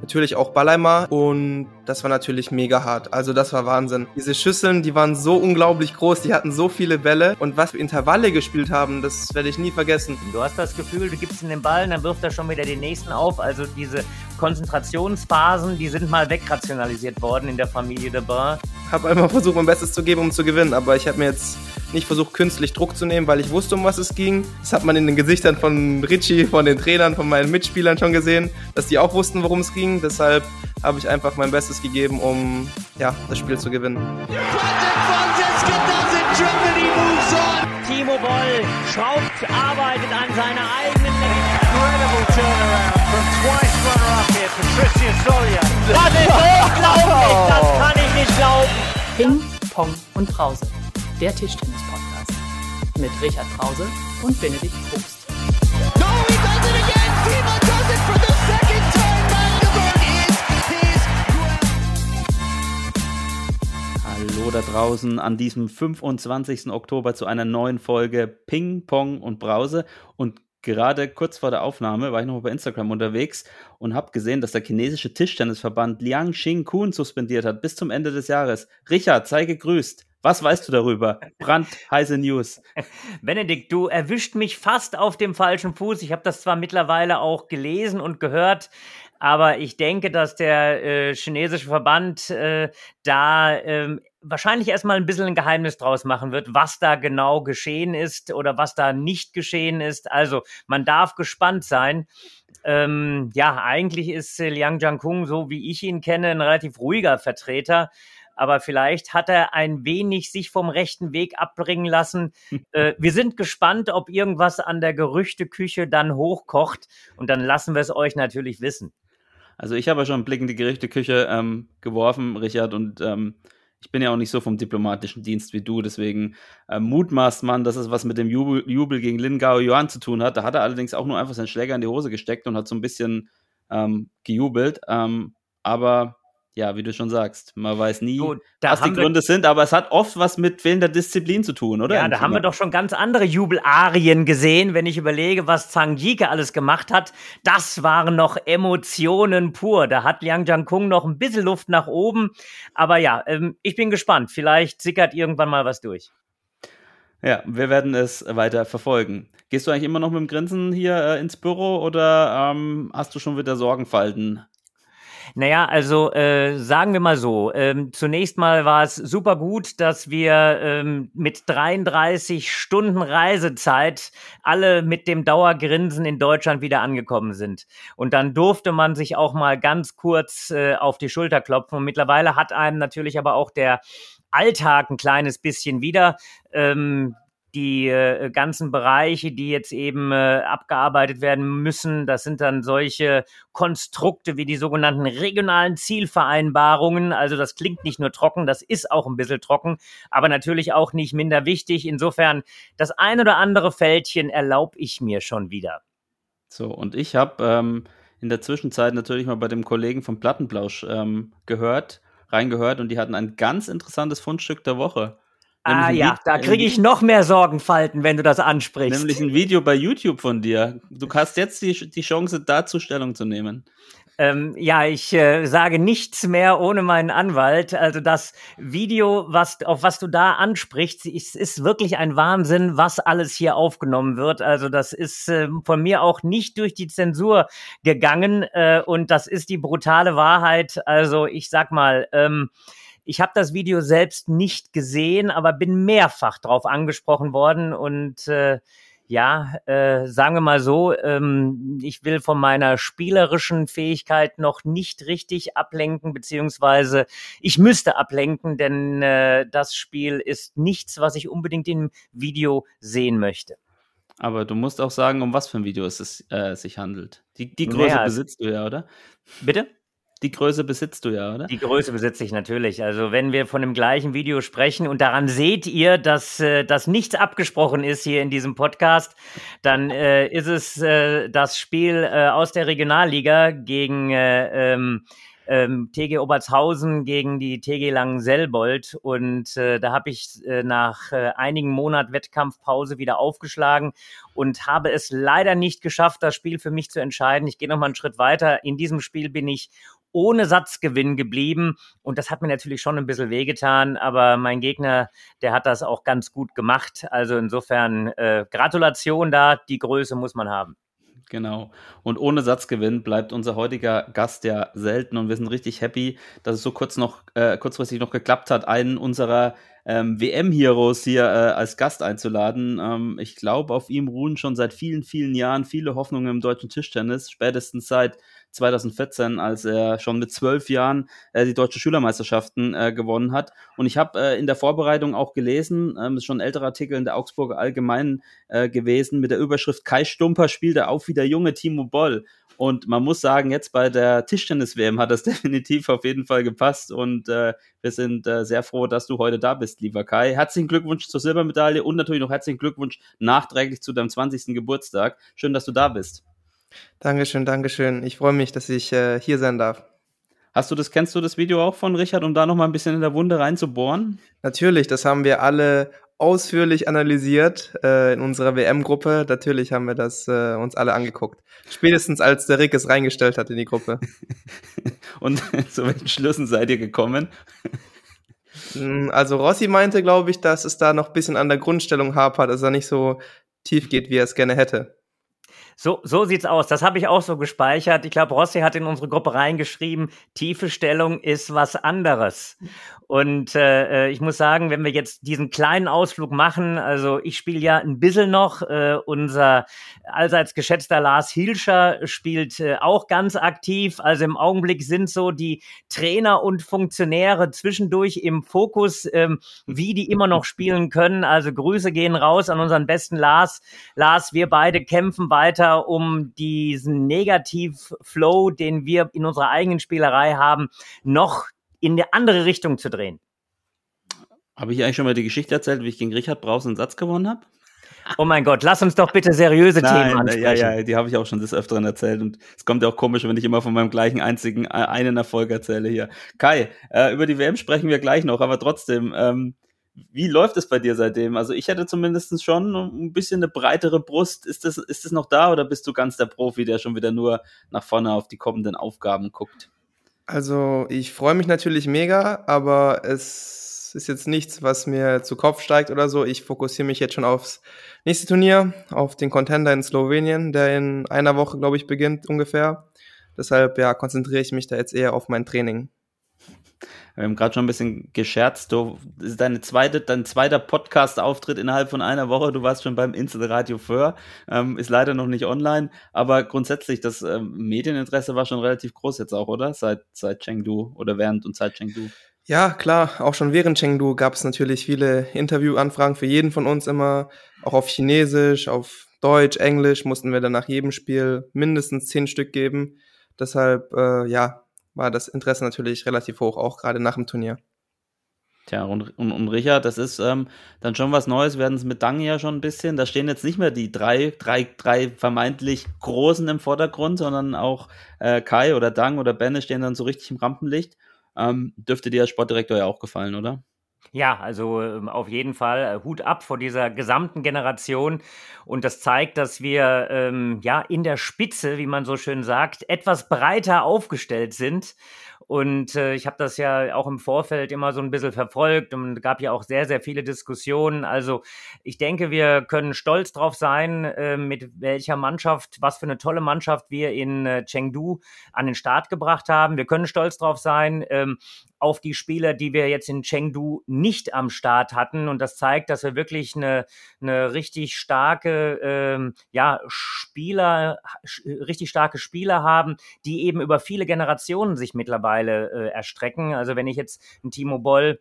natürlich auch Balleimer und das war natürlich mega hart. Also das war Wahnsinn. Diese Schüsseln, die waren so unglaublich groß, die hatten so viele Bälle und was wir Intervalle gespielt haben, das werde ich nie vergessen. Du hast das Gefühl, du gibst ihm den Ball, dann wirft er schon wieder den nächsten auf. Also diese Konzentrationsphasen, die sind mal wegrationalisiert worden in der Familie de Brun. Habe einfach versucht, mein Bestes zu geben, um zu gewinnen, aber ich habe mir jetzt nicht versucht, künstlich Druck zu nehmen, weil ich wusste, um was es ging. Das hat man in den Gesichtern von Richie, von den Trainern, von meinen Mitspielern schon gesehen, dass die auch wussten, worum es ging. Deshalb habe ich einfach mein Bestes gegeben, um ja, das Spiel zu gewinnen. Timo Boll schraubt, arbeitet an seiner eigenen Incredible turnaround from twice runner-up here, Patricia Solia. Das ist unglaublich, das kann ich nicht glauben. Ping, Pong und Brause der Tischtennis-Podcast mit Richard Krause und Benedikt Probst. Hallo da draußen an diesem 25. Oktober zu einer neuen Folge Ping, Pong und Brause. Und gerade kurz vor der Aufnahme war ich noch bei Instagram unterwegs und habe gesehen, dass der chinesische Tischtennisverband Liang Xing Kun suspendiert hat bis zum Ende des Jahres. Richard, sei gegrüßt. Was weißt du darüber? Brandheiße News. Benedikt, du erwischt mich fast auf dem falschen Fuß. Ich habe das zwar mittlerweile auch gelesen und gehört, aber ich denke, dass der äh, chinesische Verband äh, da äh, wahrscheinlich erstmal ein bisschen ein Geheimnis draus machen wird, was da genau geschehen ist oder was da nicht geschehen ist. Also man darf gespannt sein. Ähm, ja, eigentlich ist äh, Liang Jiankung, so wie ich ihn kenne, ein relativ ruhiger Vertreter aber vielleicht hat er ein wenig sich vom rechten Weg abbringen lassen. äh, wir sind gespannt, ob irgendwas an der Gerüchteküche dann hochkocht und dann lassen wir es euch natürlich wissen. Also ich habe ja schon einen Blick in die Gerüchteküche ähm, geworfen, Richard, und ähm, ich bin ja auch nicht so vom diplomatischen Dienst wie du, deswegen äh, mutmaßt man, dass es was mit dem Jubel, Jubel gegen Lin Gao Yuan zu tun hat. Da hat er allerdings auch nur einfach seinen Schläger in die Hose gesteckt und hat so ein bisschen ähm, gejubelt. Ähm, aber ja, wie du schon sagst, man weiß nie, so, was die Gründe sind, aber es hat oft was mit fehlender Disziplin zu tun, oder? Ja, da haben wir doch schon ganz andere Jubelarien gesehen, wenn ich überlege, was Zhang Yike alles gemacht hat. Das waren noch Emotionen pur. Da hat Liang Jiankung noch ein bisschen Luft nach oben. Aber ja, ähm, ich bin gespannt. Vielleicht sickert irgendwann mal was durch. Ja, wir werden es weiter verfolgen. Gehst du eigentlich immer noch mit dem Grinsen hier äh, ins Büro oder ähm, hast du schon wieder Sorgenfalten naja, also äh, sagen wir mal so. Ähm, zunächst mal war es super gut, dass wir ähm, mit 33 Stunden Reisezeit alle mit dem Dauergrinsen in Deutschland wieder angekommen sind. Und dann durfte man sich auch mal ganz kurz äh, auf die Schulter klopfen. Und mittlerweile hat einem natürlich aber auch der Alltag ein kleines bisschen wieder. Ähm, die äh, ganzen Bereiche, die jetzt eben äh, abgearbeitet werden müssen. Das sind dann solche Konstrukte wie die sogenannten regionalen Zielvereinbarungen. Also das klingt nicht nur trocken, das ist auch ein bisschen trocken, aber natürlich auch nicht minder wichtig. Insofern, das ein oder andere Fältchen erlaube ich mir schon wieder. So, und ich habe ähm, in der Zwischenzeit natürlich mal bei dem Kollegen vom Plattenblausch ähm, gehört, reingehört und die hatten ein ganz interessantes Fundstück der Woche. Ah ja, da kriege ich noch mehr Sorgenfalten, wenn du das ansprichst. Nämlich ein Video bei YouTube von dir. Du hast jetzt die, die Chance, dazu Stellung zu nehmen. Ähm, ja, ich äh, sage nichts mehr ohne meinen Anwalt. Also das Video, was, auf was du da ansprichst, ist, ist wirklich ein Wahnsinn, was alles hier aufgenommen wird. Also das ist äh, von mir auch nicht durch die Zensur gegangen äh, und das ist die brutale Wahrheit. Also ich sag mal, ähm, ich habe das Video selbst nicht gesehen, aber bin mehrfach drauf angesprochen worden und äh, ja, äh, sagen wir mal so, ähm, ich will von meiner spielerischen Fähigkeit noch nicht richtig ablenken, beziehungsweise ich müsste ablenken, denn äh, das Spiel ist nichts, was ich unbedingt im Video sehen möchte. Aber du musst auch sagen, um was für ein Video es äh, sich handelt. Die, die Größe naja, besitzt du ja, oder? Bitte? Die Größe besitzt du ja, oder? Die Größe besitze ich natürlich. Also wenn wir von dem gleichen Video sprechen und daran seht ihr, dass, äh, dass nichts abgesprochen ist hier in diesem Podcast, dann äh, ist es äh, das Spiel äh, aus der Regionalliga gegen äh, ähm, ähm, TG Obertshausen gegen die TG Langenselbold. Und äh, da habe ich äh, nach äh, einigen Monaten Wettkampfpause wieder aufgeschlagen und habe es leider nicht geschafft, das Spiel für mich zu entscheiden. Ich gehe noch mal einen Schritt weiter. In diesem Spiel bin ich ohne Satzgewinn geblieben. Und das hat mir natürlich schon ein bisschen wehgetan, aber mein Gegner, der hat das auch ganz gut gemacht. Also insofern äh, Gratulation da, die Größe muss man haben. Genau. Und ohne Satzgewinn bleibt unser heutiger Gast ja selten und wir sind richtig happy, dass es so kurz noch, äh, kurzfristig noch geklappt hat, einen unserer ähm, WM-Heroes hier äh, als Gast einzuladen. Ähm, ich glaube, auf ihm ruhen schon seit vielen, vielen Jahren viele Hoffnungen im deutschen Tischtennis, spätestens seit 2014, als er schon mit zwölf Jahren äh, die deutsche Schülermeisterschaften äh, gewonnen hat. Und ich habe äh, in der Vorbereitung auch gelesen, ähm, ist schon ein älterer Artikel in der Augsburger Allgemeinen äh, gewesen, mit der Überschrift Kai Stumper spielte auf wie der junge Timo Boll. Und man muss sagen, jetzt bei der Tischtennis-WM hat das definitiv auf jeden Fall gepasst. Und äh, wir sind äh, sehr froh, dass du heute da bist, lieber Kai. Herzlichen Glückwunsch zur Silbermedaille und natürlich noch herzlichen Glückwunsch nachträglich zu deinem 20. Geburtstag. Schön, dass du da bist. Dankeschön, Dankeschön. Ich freue mich, dass ich äh, hier sein darf. Hast du das, kennst du das Video auch von Richard, um da noch mal ein bisschen in der Wunde reinzubohren? Natürlich, das haben wir alle ausführlich analysiert äh, in unserer WM-Gruppe. Natürlich haben wir das äh, uns alle angeguckt. Spätestens als der Rick es reingestellt hat in die Gruppe. Und zu welchen Schlüssen seid ihr gekommen? Hm, also Rossi meinte, glaube ich, dass es da noch ein bisschen an der Grundstellung hapert, dass er nicht so tief geht, wie er es gerne hätte. So, so sieht's aus. Das habe ich auch so gespeichert. Ich glaube, Rossi hat in unsere Gruppe reingeschrieben, tiefe Stellung ist was anderes. Und äh, äh, ich muss sagen, wenn wir jetzt diesen kleinen Ausflug machen, also ich spiele ja ein bisschen noch, äh, unser allseits geschätzter Lars Hilscher spielt äh, auch ganz aktiv. Also im Augenblick sind so die Trainer und Funktionäre zwischendurch im Fokus, ähm, wie die immer noch spielen können. Also Grüße gehen raus an unseren besten Lars. Lars, wir beide kämpfen weiter, um diesen Negativ-Flow, den wir in unserer eigenen Spielerei haben, noch in eine andere Richtung zu drehen. Habe ich eigentlich schon mal die Geschichte erzählt, wie ich gegen Richard Braus einen Satz gewonnen habe? Oh mein Gott, lass uns doch bitte seriöse Nein, Themen ansprechen. Ja, ja, die habe ich auch schon des Öfteren erzählt und es kommt ja auch komisch, wenn ich immer von meinem gleichen einzigen äh, einen Erfolg erzähle hier. Kai, äh, über die WM sprechen wir gleich noch, aber trotzdem, ähm, wie läuft es bei dir seitdem? Also ich hätte zumindest schon ein bisschen eine breitere Brust. Ist das, ist das noch da oder bist du ganz der Profi, der schon wieder nur nach vorne auf die kommenden Aufgaben guckt? Also ich freue mich natürlich mega, aber es ist jetzt nichts, was mir zu Kopf steigt oder so. Ich fokussiere mich jetzt schon aufs nächste Turnier, auf den Contender in Slowenien, der in einer Woche, glaube ich, beginnt ungefähr. Deshalb ja, konzentriere ich mich da jetzt eher auf mein Training. Wir haben gerade schon ein bisschen gescherzt. Du, das ist deine zweite, dein zweiter Podcast-Auftritt innerhalb von einer Woche. Du warst schon beim Radio Föhr, ähm, ist leider noch nicht online, aber grundsätzlich das ähm, Medieninteresse war schon relativ groß jetzt auch, oder? Seit, seit Chengdu oder während und seit Chengdu. Ja, klar. Auch schon während Chengdu gab es natürlich viele Interviewanfragen für jeden von uns immer, auch auf Chinesisch, auf Deutsch, Englisch mussten wir dann nach jedem Spiel mindestens zehn Stück geben. Deshalb, äh, ja, war das Interesse natürlich relativ hoch, auch gerade nach dem Turnier. Tja, und, und, und Richard, das ist ähm, dann schon was Neues, werden es mit Dang ja schon ein bisschen. Da stehen jetzt nicht mehr die drei, drei, drei vermeintlich Großen im Vordergrund, sondern auch äh, Kai oder Dang oder Benne stehen dann so richtig im Rampenlicht. Ähm, dürfte dir als Sportdirektor ja auch gefallen, oder? Ja, also ähm, auf jeden Fall äh, Hut ab vor dieser gesamten Generation. Und das zeigt, dass wir ähm, ja in der Spitze, wie man so schön sagt, etwas breiter aufgestellt sind und äh, ich habe das ja auch im Vorfeld immer so ein bisschen verfolgt und gab ja auch sehr, sehr viele Diskussionen. Also ich denke, wir können stolz drauf sein, äh, mit welcher Mannschaft, was für eine tolle Mannschaft wir in äh, Chengdu an den Start gebracht haben. Wir können stolz drauf sein, ähm, auf die Spieler, die wir jetzt in Chengdu nicht am Start hatten. Und das zeigt, dass wir wirklich eine, eine richtig starke, ähm, ja, Spieler, richtig starke Spieler haben, die eben über viele Generationen sich mittlerweile äh, erstrecken. Also wenn ich jetzt einen Timo Boll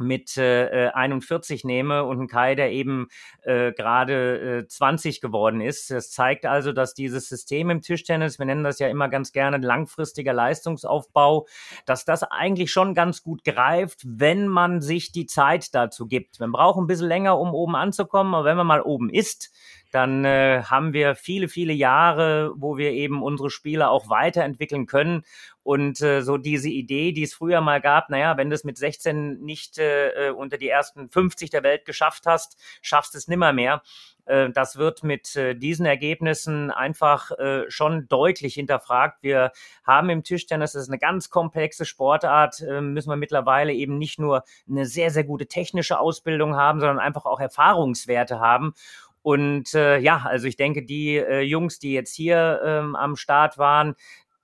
mit äh, 41 nehme und ein Kai, der eben äh, gerade äh, 20 geworden ist. Das zeigt also, dass dieses System im Tischtennis, wir nennen das ja immer ganz gerne langfristiger Leistungsaufbau, dass das eigentlich schon ganz gut greift, wenn man sich die Zeit dazu gibt. Man braucht ein bisschen länger, um oben anzukommen, aber wenn man mal oben ist, dann äh, haben wir viele, viele Jahre, wo wir eben unsere Spiele auch weiterentwickeln können. Und äh, so diese Idee, die es früher mal gab, naja, wenn du es mit 16 nicht äh, äh, unter die ersten 50 der Welt geschafft hast, schaffst es nimmer mehr. Äh, das wird mit äh, diesen Ergebnissen einfach äh, schon deutlich hinterfragt. Wir haben im Tischtennis, das ist eine ganz komplexe Sportart, müssen wir mittlerweile eben nicht nur eine sehr, sehr gute technische Ausbildung haben, sondern einfach auch Erfahrungswerte haben. Und äh, ja, also ich denke, die äh, Jungs, die jetzt hier ähm, am Start waren,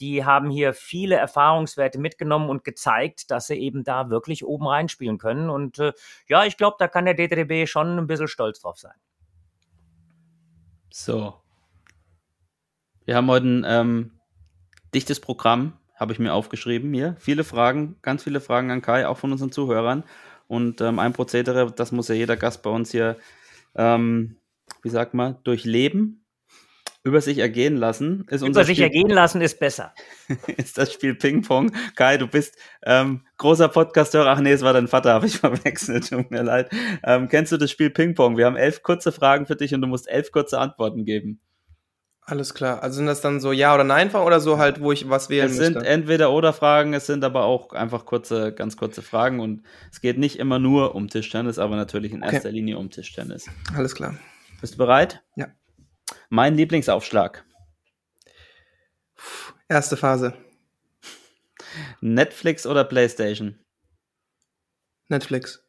die haben hier viele Erfahrungswerte mitgenommen und gezeigt, dass sie eben da wirklich oben reinspielen können. Und äh, ja, ich glaube, da kann der DTB schon ein bisschen stolz drauf sein. So. Wir haben heute ein ähm, dichtes Programm, habe ich mir aufgeschrieben hier. Viele Fragen, ganz viele Fragen an Kai, auch von unseren Zuhörern. Und ähm, ein Prozedere, das muss ja jeder Gast bei uns hier, ähm, wie sagt man, durchleben, über sich ergehen lassen. Ist über sich Spiel, ergehen lassen ist besser. ist das Spiel Ping-Pong. Kai, du bist ähm, großer Podcasteur. Ach nee, es war dein Vater, habe ich verwechselt. Tut mir leid. Ähm, kennst du das Spiel Ping-Pong? Wir haben elf kurze Fragen für dich und du musst elf kurze Antworten geben. Alles klar. Also sind das dann so Ja- oder Nein-Fragen oder so halt, wo ich was wählen Es sind müsste? entweder oder Fragen, es sind aber auch einfach kurze, ganz kurze Fragen und es geht nicht immer nur um Tischtennis, aber natürlich in erster okay. Linie um Tischtennis. Alles klar. Bist du bereit? Ja. Mein Lieblingsaufschlag. Erste Phase. Netflix oder PlayStation? Netflix.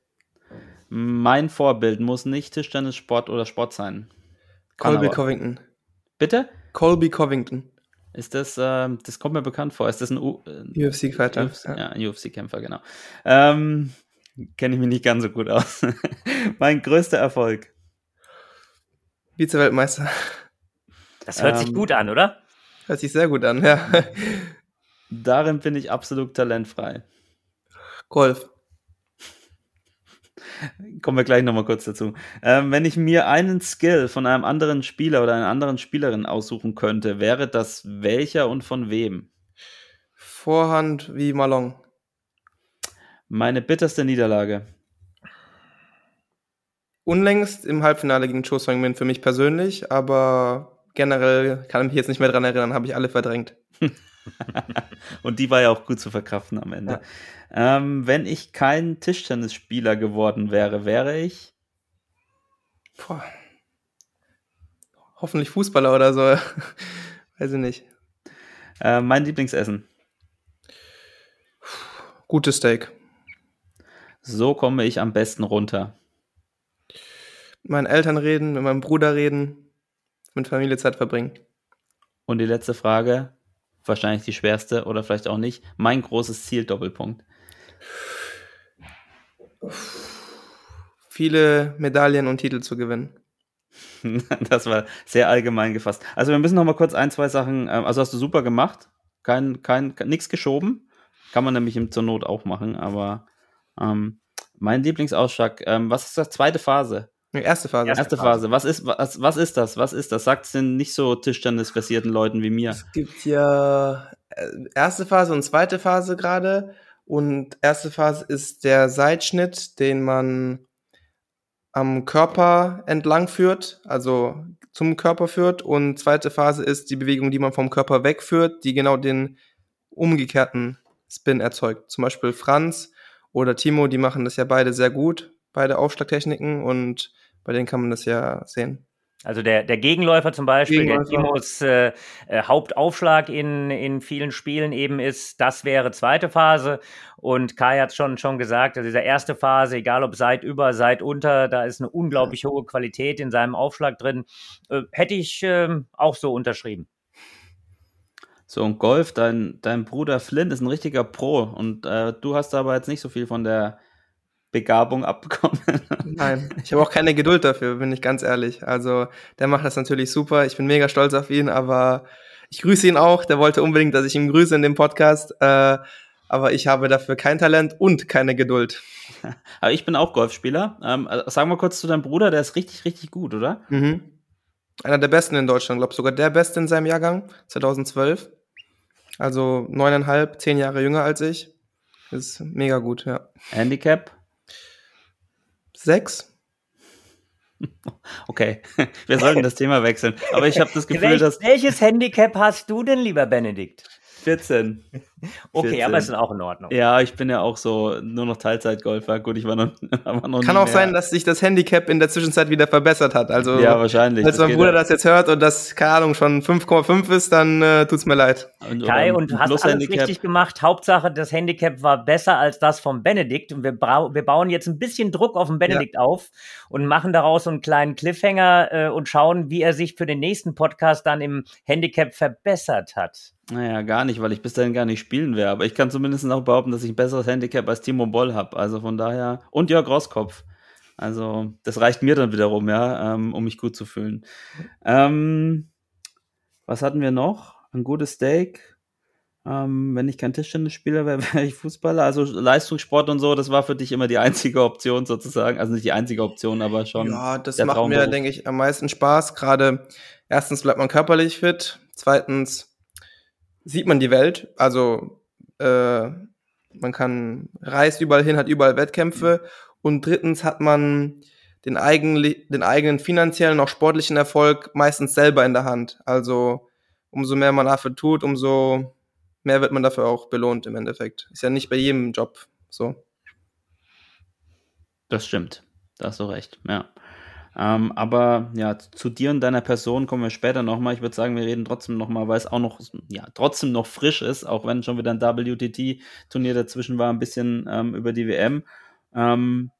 Mein Vorbild muss nicht Tischtennis, Sport oder Sport sein. Kann Colby aber. Covington. Bitte? Colby Covington. Ist das, äh, das kommt mir bekannt vor. Ist das ein äh, UFC-Fighter? UFC, ja. ein UFC-Kämpfer, genau. Ähm, Kenne ich mich nicht ganz so gut aus. mein größter Erfolg. Vize-Weltmeister. Das hört ähm, sich gut an, oder? Hört sich sehr gut an, ja. Darin bin ich absolut talentfrei. Golf. Kommen wir gleich nochmal kurz dazu. Ähm, wenn ich mir einen Skill von einem anderen Spieler oder einer anderen Spielerin aussuchen könnte, wäre das welcher und von wem? Vorhand wie Malong. Meine bitterste Niederlage unlängst im Halbfinale gegen Cho Sung Min für mich persönlich, aber generell kann ich mich jetzt nicht mehr dran erinnern, habe ich alle verdrängt. Und die war ja auch gut zu verkraften am Ende. Ja. Ähm, wenn ich kein Tischtennisspieler geworden wäre, wäre ich. Boah. Hoffentlich Fußballer oder so. Weiß ich nicht. Äh, mein Lieblingsessen. Gutes Steak. So komme ich am besten runter meinen Eltern reden, mit meinem Bruder reden, mit Familie Zeit verbringen. Und die letzte Frage, wahrscheinlich die schwerste oder vielleicht auch nicht. Mein großes Ziel, Doppelpunkt. Viele Medaillen und Titel zu gewinnen. das war sehr allgemein gefasst. Also wir müssen noch mal kurz ein, zwei Sachen, ähm, also hast du super gemacht, kein, kein, nichts geschoben. Kann man nämlich zur Not auch machen, aber ähm, mein Lieblingsausschlag, ähm, was ist das zweite Phase? Erste Phase. Erste Phase. Was ist, was, was ist das? Was ist das? Sagt es den nicht so Tischtennis-versierten Leuten wie mir? Es gibt ja äh, erste Phase und zweite Phase gerade. Und erste Phase ist der Seitschnitt, den man am Körper entlang führt, also zum Körper führt. Und zweite Phase ist die Bewegung, die man vom Körper wegführt, die genau den umgekehrten Spin erzeugt. Zum Beispiel Franz oder Timo, die machen das ja beide sehr gut, beide Aufschlagtechniken. Und bei denen kann man das ja sehen. Also der, der Gegenläufer zum Beispiel, Gegenläufer. der Timos äh, äh, Hauptaufschlag in, in vielen Spielen eben ist, das wäre zweite Phase. Und Kai hat schon schon gesagt, also diese erste Phase, egal ob seit über, seit unter, da ist eine unglaublich hohe Qualität in seinem Aufschlag drin. Äh, hätte ich äh, auch so unterschrieben. So, und Golf, dein, dein Bruder Flynn ist ein richtiger Pro und äh, du hast aber jetzt nicht so viel von der Begabung abbekommen. Nein, ich habe auch keine Geduld dafür, bin ich ganz ehrlich. Also der macht das natürlich super. Ich bin mega stolz auf ihn, aber ich grüße ihn auch. Der wollte unbedingt, dass ich ihn grüße in dem Podcast. Äh, aber ich habe dafür kein Talent und keine Geduld. Aber ich bin auch Golfspieler. Ähm, äh, sag mal kurz zu deinem Bruder, der ist richtig, richtig gut, oder? Mhm. Einer der besten in Deutschland, glaube sogar der beste in seinem Jahrgang, 2012. Also neuneinhalb, zehn Jahre jünger als ich. Ist mega gut, ja. Handicap? Sechs. Okay, wir sollten das Thema wechseln. Aber ich habe das Gefühl, Welch, dass. Welches Handicap hast du denn, lieber Benedikt? 14. Okay, 14. aber ist auch in Ordnung. Ja, ich bin ja auch so nur noch Teilzeitgolfer. Gut, ich war noch, war noch Kann auch mehr. sein, dass sich das Handicap in der Zwischenzeit wieder verbessert hat. Also, Ja, wahrscheinlich. Falls Das mein Bruder ja. das jetzt hört und das, keine Ahnung, schon 5,5 ist, dann äh, tut's mir leid. Und, Kai, und du hast alles Plus-Handicap. richtig gemacht. Hauptsache, das Handicap war besser als das vom Benedikt. Und wir, wir bauen jetzt ein bisschen Druck auf den Benedikt auf und machen daraus so einen kleinen Cliffhanger äh, und schauen, wie er sich für den nächsten Podcast dann im Handicap verbessert hat. Naja, gar nicht, weil ich bis dahin gar nicht spielen werde. Aber ich kann zumindest auch behaupten, dass ich ein besseres Handicap als Timo Boll habe. Also von daher. Und Jörg Rosskopf. Also, das reicht mir dann wiederum, ja, ähm, um mich gut zu fühlen. Ähm, was hatten wir noch? Ein gutes Steak. Ähm, wenn ich kein Tischtennisspieler wäre, wäre ich Fußballer. Also Leistungssport und so, das war für dich immer die einzige Option sozusagen. Also nicht die einzige Option, aber schon. Ja, das macht mir, denke ich, am meisten Spaß. Gerade erstens bleibt man körperlich fit, zweitens sieht man die Welt. Also äh, man kann reist überall hin, hat überall Wettkämpfe und drittens hat man den, eigentlich, den eigenen finanziellen, auch sportlichen Erfolg meistens selber in der Hand. Also umso mehr man dafür tut, umso mehr wird man dafür auch belohnt im Endeffekt. Ist ja nicht bei jedem Job so. Das stimmt. Da hast du recht, ja. Ähm, aber ja, zu dir und deiner Person kommen wir später nochmal. Ich würde sagen, wir reden trotzdem nochmal, weil es auch noch, ja, trotzdem noch frisch ist, auch wenn schon wieder ein WTT-Turnier dazwischen war, ein bisschen ähm, über die WM. Ähm,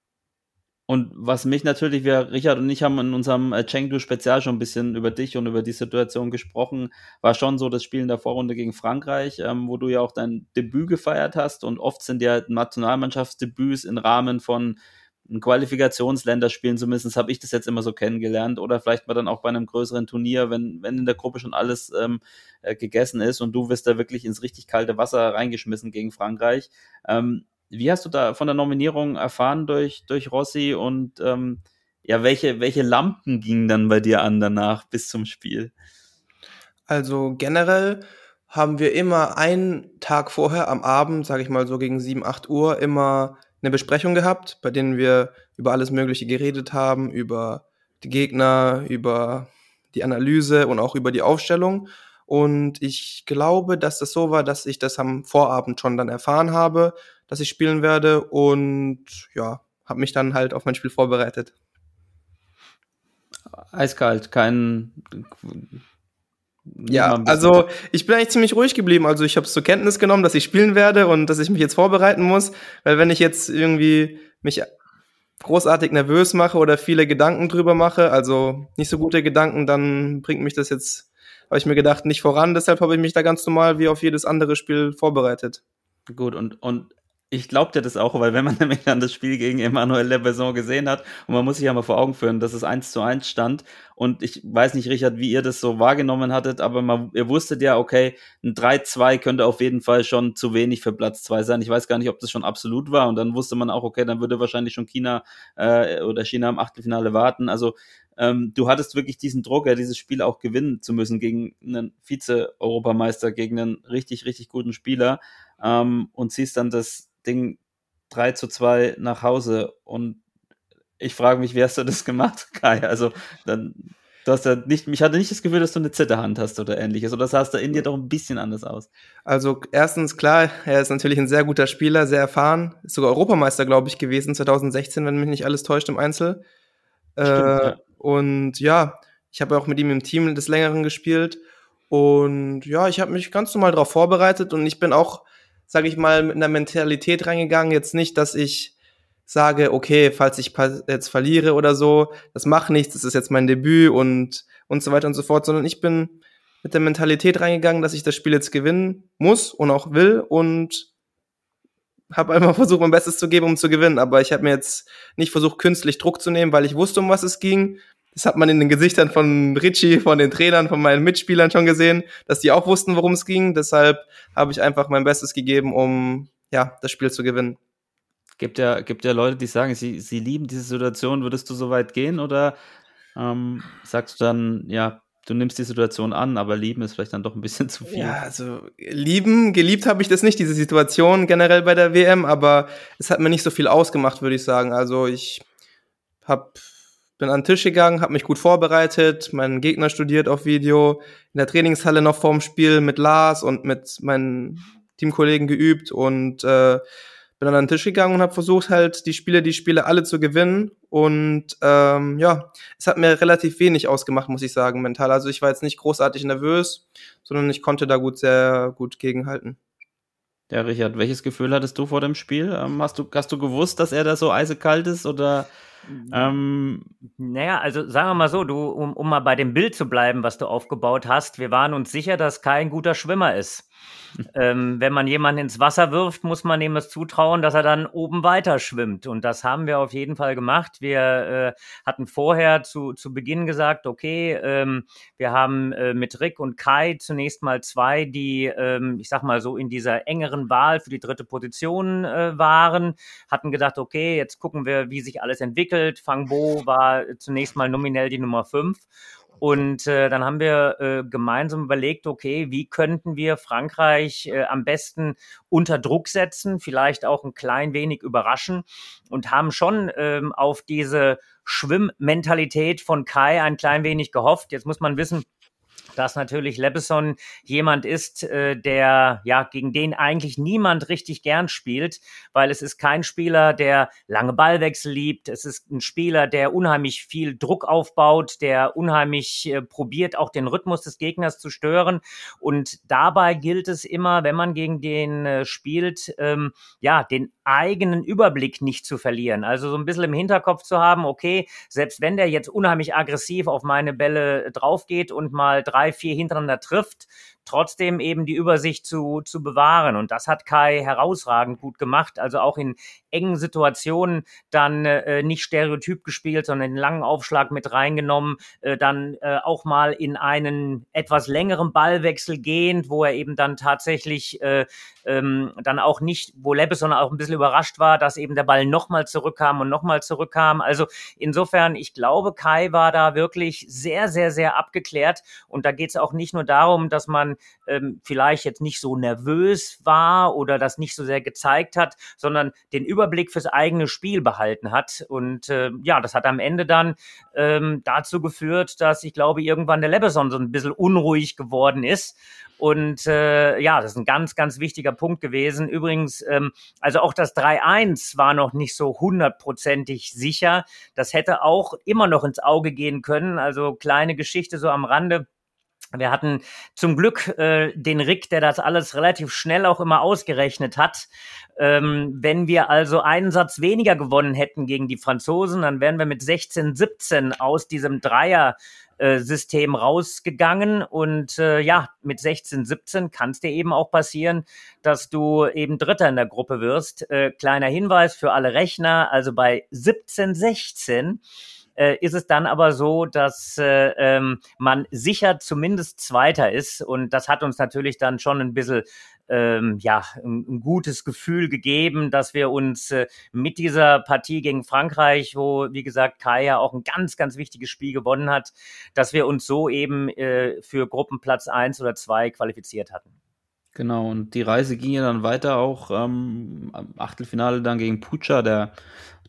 und was mich natürlich, wir, Richard und ich haben in unserem äh, Chengdu-Spezial schon ein bisschen über dich und über die Situation gesprochen, war schon so das Spiel in der Vorrunde gegen Frankreich, ähm, wo du ja auch dein Debüt gefeiert hast und oft sind ja Nationalmannschaftsdebüts im Rahmen von Qualifikationsländerspielen, zumindest habe ich das jetzt immer so kennengelernt, oder vielleicht mal dann auch bei einem größeren Turnier, wenn, wenn in der Gruppe schon alles ähm, äh, gegessen ist und du wirst da wirklich ins richtig kalte Wasser reingeschmissen gegen Frankreich. Ähm, wie hast du da von der Nominierung erfahren durch, durch Rossi und ähm, ja, welche, welche Lampen gingen dann bei dir an danach bis zum Spiel? Also generell haben wir immer einen Tag vorher am Abend, sage ich mal so gegen 7, 8 Uhr, immer eine Besprechung gehabt, bei denen wir über alles Mögliche geredet haben, über die Gegner, über die Analyse und auch über die Aufstellung. Und ich glaube, dass das so war, dass ich das am Vorabend schon dann erfahren habe, dass ich spielen werde und ja, habe mich dann halt auf mein Spiel vorbereitet. Eiskalt, kein. Ja, also ich bin eigentlich ziemlich ruhig geblieben. Also ich habe es zur Kenntnis genommen, dass ich spielen werde und dass ich mich jetzt vorbereiten muss, weil wenn ich jetzt irgendwie mich großartig nervös mache oder viele Gedanken drüber mache, also nicht so gute Gedanken, dann bringt mich das jetzt, habe ich mir gedacht, nicht voran. Deshalb habe ich mich da ganz normal wie auf jedes andere Spiel vorbereitet. Gut, und, und ich glaube dir das auch, weil wenn man nämlich dann das Spiel gegen Emmanuel Lebeson gesehen hat, und man muss sich ja mal vor Augen führen, dass es 1 zu 1 stand, und ich weiß nicht, Richard, wie ihr das so wahrgenommen hattet, aber man, ihr wusstet ja, okay, ein 3-2 könnte auf jeden Fall schon zu wenig für Platz 2 sein. Ich weiß gar nicht, ob das schon absolut war, und dann wusste man auch, okay, dann würde wahrscheinlich schon China äh, oder China im Achtelfinale warten. Also ähm, du hattest wirklich diesen Druck, ja, dieses Spiel auch gewinnen zu müssen gegen einen Vize-Europameister, gegen einen richtig, richtig guten Spieler ähm, und ziehst dann das Ding 3 zu 2 nach Hause und ich frage mich, wie hast du das gemacht, Kai? Also, dann, du hast ja nicht, ich hatte nicht das Gefühl, dass du eine Zitterhand hast oder ähnliches, oder sah es da in dir doch ein bisschen anders aus? Also, erstens, klar, er ist natürlich ein sehr guter Spieler, sehr erfahren, ist sogar Europameister, glaube ich, gewesen, 2016, wenn mich nicht alles täuscht im Einzel. Stimmt, äh, ja. Und ja, ich habe auch mit ihm im Team des Längeren gespielt. Und ja, ich habe mich ganz normal darauf vorbereitet und ich bin auch, sage ich mal, mit einer Mentalität reingegangen. Jetzt nicht, dass ich sage, okay, falls ich jetzt verliere oder so, das macht nichts, das ist jetzt mein Debüt und, und so weiter und so fort, sondern ich bin mit der Mentalität reingegangen, dass ich das Spiel jetzt gewinnen muss und auch will und habe einfach versucht, mein Bestes zu geben, um zu gewinnen. Aber ich habe mir jetzt nicht versucht, künstlich Druck zu nehmen, weil ich wusste, um was es ging. Das hat man in den Gesichtern von Richie, von den Trainern, von meinen Mitspielern schon gesehen, dass die auch wussten, worum es ging. Deshalb habe ich einfach mein Bestes gegeben, um ja das Spiel zu gewinnen. Gibt ja, gibt ja Leute, die sagen, sie, sie lieben diese Situation. Würdest du so weit gehen oder ähm, sagst du dann, ja, du nimmst die Situation an, aber lieben ist vielleicht dann doch ein bisschen zu viel? Ja, also lieben, geliebt habe ich das nicht, diese Situation generell bei der WM, aber es hat mir nicht so viel ausgemacht, würde ich sagen. Also ich habe bin an den Tisch gegangen, habe mich gut vorbereitet, meinen Gegner studiert auf Video, in der Trainingshalle noch vorm Spiel mit Lars und mit meinen Teamkollegen geübt und äh, bin an den Tisch gegangen und habe versucht halt die Spiele, die Spiele alle zu gewinnen und ähm, ja, es hat mir relativ wenig ausgemacht, muss ich sagen, mental. Also ich war jetzt nicht großartig nervös, sondern ich konnte da gut sehr gut gegenhalten. Ja, Richard, welches Gefühl hattest du vor dem Spiel? Ähm, hast, du, hast du gewusst, dass er da so eisekalt ist oder ähm, naja, also sagen wir mal so, du, um, um mal bei dem Bild zu bleiben, was du aufgebaut hast, wir waren uns sicher, dass kein guter Schwimmer ist ähm, wenn man jemanden ins Wasser wirft, muss man ihm das zutrauen, dass er dann oben weiter schwimmt. Und das haben wir auf jeden Fall gemacht. Wir äh, hatten vorher zu, zu Beginn gesagt, okay, ähm, wir haben äh, mit Rick und Kai zunächst mal zwei, die, ähm, ich sag mal so, in dieser engeren Wahl für die dritte Position äh, waren, hatten gedacht, okay, jetzt gucken wir, wie sich alles entwickelt. Fang Bo war zunächst mal nominell die Nummer fünf. Und äh, dann haben wir äh, gemeinsam überlegt, okay, wie könnten wir Frankreich äh, am besten unter Druck setzen, vielleicht auch ein klein wenig überraschen und haben schon ähm, auf diese Schwimmmentalität von Kai ein klein wenig gehofft. Jetzt muss man wissen, dass natürlich Lebeson jemand ist, äh, der ja gegen den eigentlich niemand richtig gern spielt, weil es ist kein Spieler, der lange Ballwechsel liebt. Es ist ein Spieler, der unheimlich viel Druck aufbaut, der unheimlich äh, probiert, auch den Rhythmus des Gegners zu stören. Und dabei gilt es immer, wenn man gegen den äh, spielt, ähm, ja, den eigenen Überblick nicht zu verlieren. Also so ein bisschen im Hinterkopf zu haben, okay, selbst wenn der jetzt unheimlich aggressiv auf meine Bälle draufgeht und mal drei, vier hintereinander trifft, trotzdem eben die Übersicht zu, zu bewahren. Und das hat Kai herausragend gut gemacht. Also auch in engen Situationen dann äh, nicht stereotyp gespielt, sondern den langen Aufschlag mit reingenommen, äh, dann äh, auch mal in einen etwas längeren Ballwechsel gehend, wo er eben dann tatsächlich äh, ähm, dann auch nicht, wo Lebeson auch ein bisschen überrascht war, dass eben der Ball nochmal zurückkam und nochmal zurückkam. Also insofern, ich glaube, Kai war da wirklich sehr, sehr, sehr abgeklärt. Und da geht es auch nicht nur darum, dass man ähm, vielleicht jetzt nicht so nervös war oder das nicht so sehr gezeigt hat, sondern den Überblick fürs eigene Spiel behalten hat. Und äh, ja, das hat am Ende dann ähm, dazu geführt, dass ich glaube, irgendwann der Lebeson so ein bisschen unruhig geworden ist und äh, ja, das ist ein ganz, ganz wichtiger Punkt gewesen. Übrigens, ähm, also auch das 3-1 war noch nicht so hundertprozentig sicher. Das hätte auch immer noch ins Auge gehen können. Also kleine Geschichte so am Rande. Wir hatten zum Glück äh, den Rick, der das alles relativ schnell auch immer ausgerechnet hat. Ähm, wenn wir also einen Satz weniger gewonnen hätten gegen die Franzosen, dann wären wir mit 16, 17 aus diesem Dreier äh, System rausgegangen und äh, ja, mit 16, 17 kann es dir eben auch passieren, dass du eben Dritter in der Gruppe wirst. Äh, kleiner Hinweis für alle Rechner, also bei 17, 16 äh, ist es dann aber so, dass äh, ähm, man sicher zumindest Zweiter ist. Und das hat uns natürlich dann schon ein bisschen ähm, ja, ein, ein, gutes Gefühl gegeben, dass wir uns äh, mit dieser Partie gegen Frankreich, wo, wie gesagt, Kai ja auch ein ganz, ganz wichtiges Spiel gewonnen hat, dass wir uns so eben äh, für Gruppenplatz eins oder zwei qualifiziert hatten. Genau, und die Reise ging ja dann weiter auch ähm, Achtelfinale dann gegen Pucha, der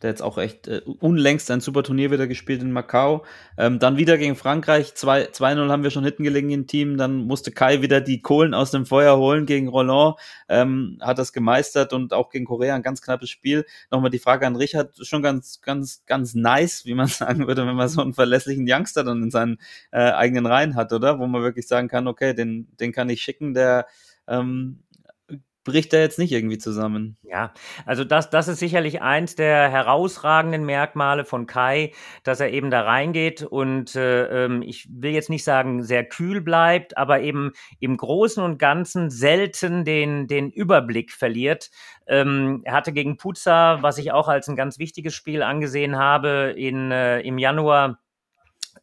der jetzt auch echt äh, unlängst ein super Turnier wieder gespielt in Macau. Ähm, dann wieder gegen Frankreich, 2-0 haben wir schon hinten gelegen im Team. Dann musste Kai wieder die Kohlen aus dem Feuer holen gegen Roland, ähm, hat das gemeistert und auch gegen Korea ein ganz knappes Spiel. Nochmal die Frage an Richard, schon ganz, ganz, ganz nice, wie man sagen würde, wenn man so einen verlässlichen Youngster dann in seinen äh, eigenen Reihen hat, oder? Wo man wirklich sagen kann, okay, den, den kann ich schicken, der ähm, bricht er jetzt nicht irgendwie zusammen. Ja, also das, das ist sicherlich eins der herausragenden Merkmale von Kai, dass er eben da reingeht und äh, ähm, ich will jetzt nicht sagen sehr kühl bleibt, aber eben im Großen und Ganzen selten den, den Überblick verliert. Ähm, er hatte gegen Puzza, was ich auch als ein ganz wichtiges Spiel angesehen habe, in, äh, im Januar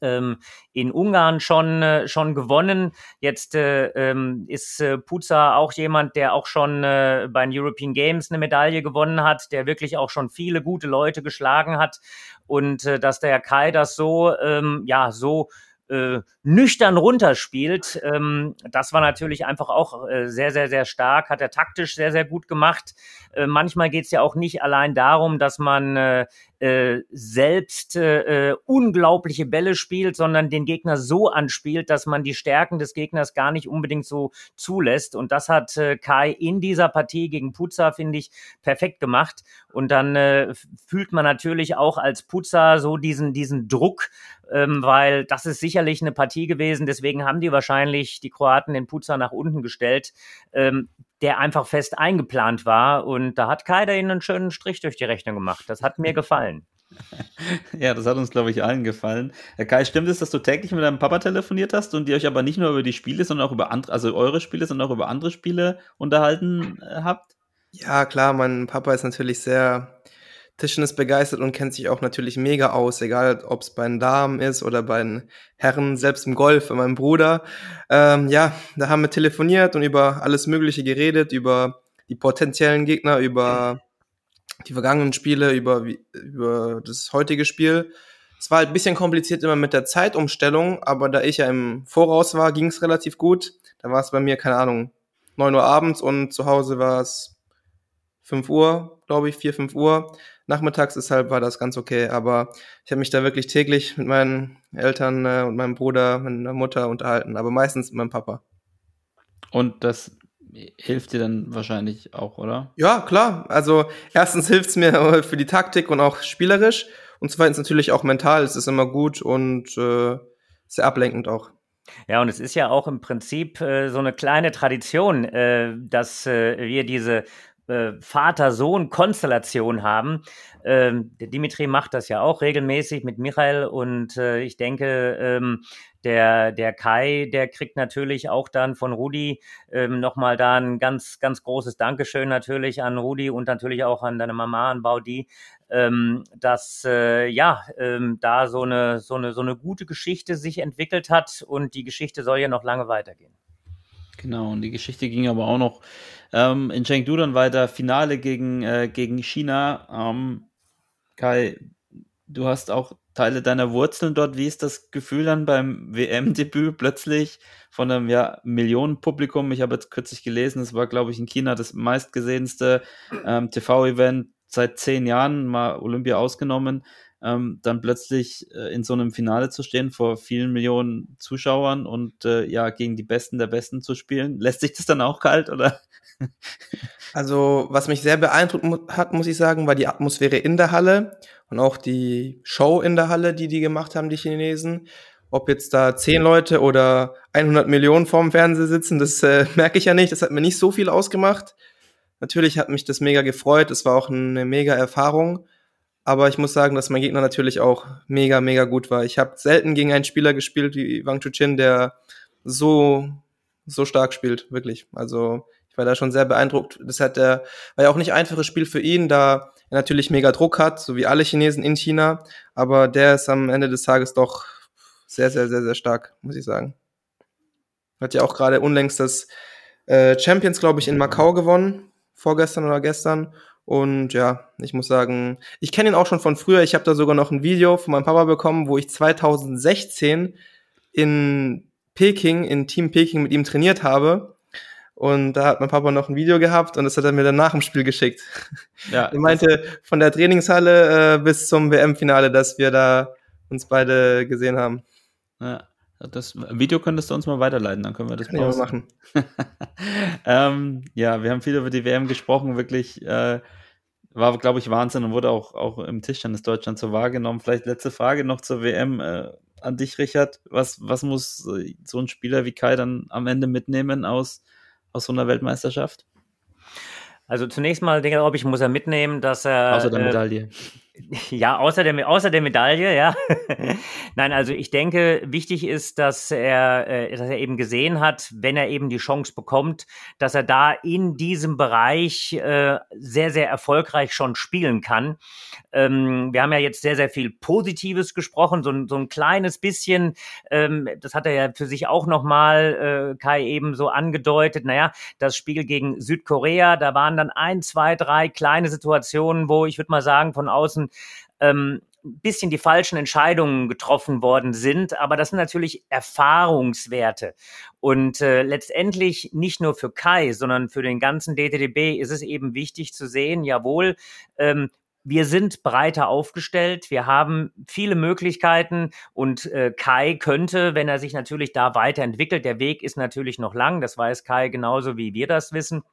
in Ungarn schon, äh, schon gewonnen. Jetzt äh, ähm, ist äh, Puza auch jemand, der auch schon äh, bei den European Games eine Medaille gewonnen hat, der wirklich auch schon viele gute Leute geschlagen hat. Und äh, dass der Kai das so, ähm, ja, so äh, nüchtern runterspielt. Ähm, das war natürlich einfach auch äh, sehr, sehr, sehr stark, hat er taktisch sehr, sehr gut gemacht. Äh, manchmal geht es ja auch nicht allein darum, dass man äh, äh, selbst äh, unglaubliche Bälle spielt, sondern den Gegner so anspielt, dass man die Stärken des Gegners gar nicht unbedingt so zulässt. Und das hat äh, Kai in dieser Partie gegen Puzza, finde ich, perfekt gemacht. Und dann äh, fühlt man natürlich auch als Puzza so diesen, diesen Druck, ähm, weil das ist sicherlich eine Partie gewesen. Deswegen haben die wahrscheinlich die Kroaten den Puzza nach unten gestellt. Ähm, der einfach fest eingeplant war. Und da hat Kai da ihnen einen schönen Strich durch die Rechnung gemacht. Das hat mir gefallen. Ja, das hat uns, glaube ich, allen gefallen. Herr Kai, stimmt es, dass du täglich mit deinem Papa telefoniert hast und ihr euch aber nicht nur über die Spiele, sondern auch über andere, also eure Spiele, sondern auch über andere Spiele unterhalten äh, habt? Ja, klar, mein Papa ist natürlich sehr Tischtennis begeistert und kennt sich auch natürlich mega aus, egal ob es bei den Damen ist oder bei den Herren, selbst im Golf, bei meinem Bruder. Ähm, ja, da haben wir telefoniert und über alles Mögliche geredet, über die potenziellen Gegner, über die vergangenen Spiele, über, über das heutige Spiel. Es war halt ein bisschen kompliziert immer mit der Zeitumstellung, aber da ich ja im Voraus war, ging es relativ gut. Da war es bei mir, keine Ahnung, neun Uhr abends und zu Hause war es fünf Uhr, glaube ich, vier fünf Uhr nachmittags, deshalb war das ganz okay. Aber ich habe mich da wirklich täglich mit meinen Eltern äh, und meinem Bruder, meiner Mutter unterhalten, aber meistens mit meinem Papa. Und das hilft dir dann wahrscheinlich auch, oder? Ja, klar. Also erstens hilft es mir für die Taktik und auch spielerisch. Und zweitens natürlich auch mental. Es ist immer gut und äh, sehr ablenkend auch. Ja, und es ist ja auch im Prinzip äh, so eine kleine Tradition, äh, dass äh, wir diese äh, Vater-Sohn-Konstellation haben. Ähm, der Dimitri macht das ja auch regelmäßig mit Michael und äh, ich denke, ähm, der, der Kai, der kriegt natürlich auch dann von Rudi ähm, nochmal da ein ganz, ganz großes Dankeschön natürlich an Rudi und natürlich auch an deine Mama, an Baudi, ähm, dass äh, ja ähm, da so eine, so, eine, so eine gute Geschichte sich entwickelt hat und die Geschichte soll ja noch lange weitergehen. Genau, und die Geschichte ging aber auch noch ähm, in Chengdu dann weiter, Finale gegen, äh, gegen China. Ähm, Kai, du hast auch Teile deiner Wurzeln dort. Wie ist das Gefühl dann beim WM-Debüt plötzlich von einem ja, Millionenpublikum? Ich habe jetzt kürzlich gelesen, es war, glaube ich, in China das meistgesehenste ähm, TV-Event seit zehn Jahren, mal Olympia ausgenommen ähm, dann plötzlich äh, in so einem Finale zu stehen vor vielen Millionen Zuschauern und äh, ja gegen die Besten der Besten zu spielen. Lässt sich das dann auch kalt oder? Also, was mich sehr beeindruckt hat, muss ich sagen, war die Atmosphäre in der Halle und auch die Show in der Halle, die die gemacht haben, die Chinesen. Ob jetzt da zehn Leute oder 100 Millionen vorm Fernseher sitzen, das äh, merke ich ja nicht. Das hat mir nicht so viel ausgemacht. Natürlich hat mich das mega gefreut. Es war auch eine mega Erfahrung. Aber ich muss sagen, dass mein Gegner natürlich auch mega, mega gut war. Ich habe selten gegen einen Spieler gespielt wie Wang Chuchin, der so, so stark spielt, wirklich. Also ich war da schon sehr beeindruckt. Das hat der, war ja auch nicht einfaches Spiel für ihn, da er natürlich mega Druck hat, so wie alle Chinesen in China. Aber der ist am Ende des Tages doch sehr, sehr, sehr, sehr stark, muss ich sagen. Hat ja auch gerade unlängst das äh, Champions, glaube ich, in Macau gewonnen, vorgestern oder gestern. Und ja, ich muss sagen, ich kenne ihn auch schon von früher. Ich habe da sogar noch ein Video von meinem Papa bekommen, wo ich 2016 in Peking, in Team Peking mit ihm trainiert habe. Und da hat mein Papa noch ein Video gehabt und das hat er mir dann nach dem Spiel geschickt. Ja, er meinte von der Trainingshalle äh, bis zum WM-Finale, dass wir da uns beide gesehen haben. Ja. Das Video könntest du uns mal weiterleiten, dann können wir das Kann machen. ähm, ja, wir haben viel über die WM gesprochen, wirklich äh, war, glaube ich, Wahnsinn und wurde auch, auch im Tischtennis Deutschland so wahrgenommen. Vielleicht letzte Frage noch zur WM äh, an dich, Richard. Was, was muss so ein Spieler wie Kai dann am Ende mitnehmen aus, aus so einer Weltmeisterschaft? Also zunächst mal, glaube ich, muss er mitnehmen, dass er. Außer der äh, Medaille. Äh, ja, außer der, außer der Medaille, ja. Nein, also ich denke, wichtig ist, dass er, äh, dass er eben gesehen hat, wenn er eben die Chance bekommt, dass er da in diesem Bereich äh, sehr, sehr erfolgreich schon spielen kann. Ähm, wir haben ja jetzt sehr, sehr viel Positives gesprochen, so, ein so ein kleines bisschen, ähm, das hat er ja für sich auch nochmal, äh, Kai eben so angedeutet, naja, das Spiel gegen Südkorea, da waren dann ein, zwei, drei kleine Situationen, wo ich würde mal sagen, von außen ähm, bisschen die falschen Entscheidungen getroffen worden sind, aber das sind natürlich Erfahrungswerte. Und äh, letztendlich nicht nur für Kai, sondern für den ganzen DTDB ist es eben wichtig zu sehen, jawohl, ähm, wir sind breiter aufgestellt, wir haben viele Möglichkeiten. Und äh, Kai könnte, wenn er sich natürlich da weiterentwickelt, der Weg ist natürlich noch lang, das weiß Kai genauso wie wir das wissen,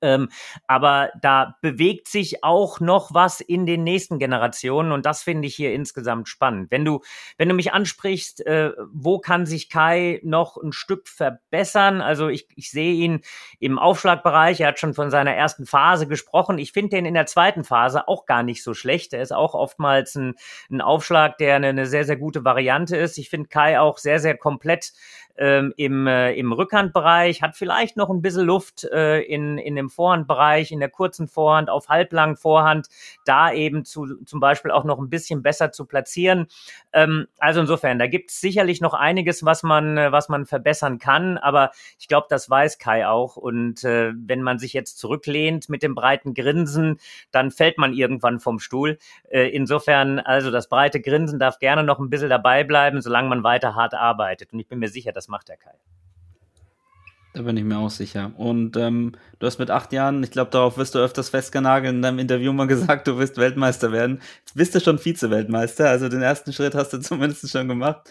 ähm, aber da bewegt sich auch noch was in den nächsten Generationen und das finde ich hier insgesamt spannend. Wenn du, wenn du mich ansprichst, äh, wo kann sich Kai noch ein Stück verbessern? Also ich, ich sehe ihn im Aufschlagbereich. Er hat schon von seiner ersten Phase gesprochen. Ich finde den in der zweiten Phase auch gar nicht so schlecht. Er ist auch oftmals ein, ein Aufschlag, der eine, eine sehr, sehr gute Variante ist. Ich finde Kai auch sehr, sehr komplett ähm, im, äh, im Rückhandbereich, hat vielleicht noch ein bisschen Luft äh, in, in dem Vorhandbereich, in der kurzen Vorhand, auf halblangen Vorhand, da eben zu, zum Beispiel auch noch ein bisschen besser zu platzieren. Ähm, also insofern, da gibt es sicherlich noch einiges, was man, äh, was man verbessern kann, aber ich glaube, das weiß Kai auch. Und äh, wenn man sich jetzt zurücklehnt mit dem breiten Grinsen, dann fällt man irgendwann vom Stuhl. Äh, insofern, also das breite Grinsen darf gerne noch ein bisschen dabei bleiben, solange man weiter hart arbeitet. Und ich bin mir sicher, dass das macht der Kai. Da bin ich mir auch sicher. Und ähm, du hast mit acht Jahren, ich glaube, darauf wirst du öfters festgenagelt, in deinem Interview mal gesagt, du wirst Weltmeister werden. Jetzt bist du schon Vize-Weltmeister, also den ersten Schritt hast du zumindest schon gemacht.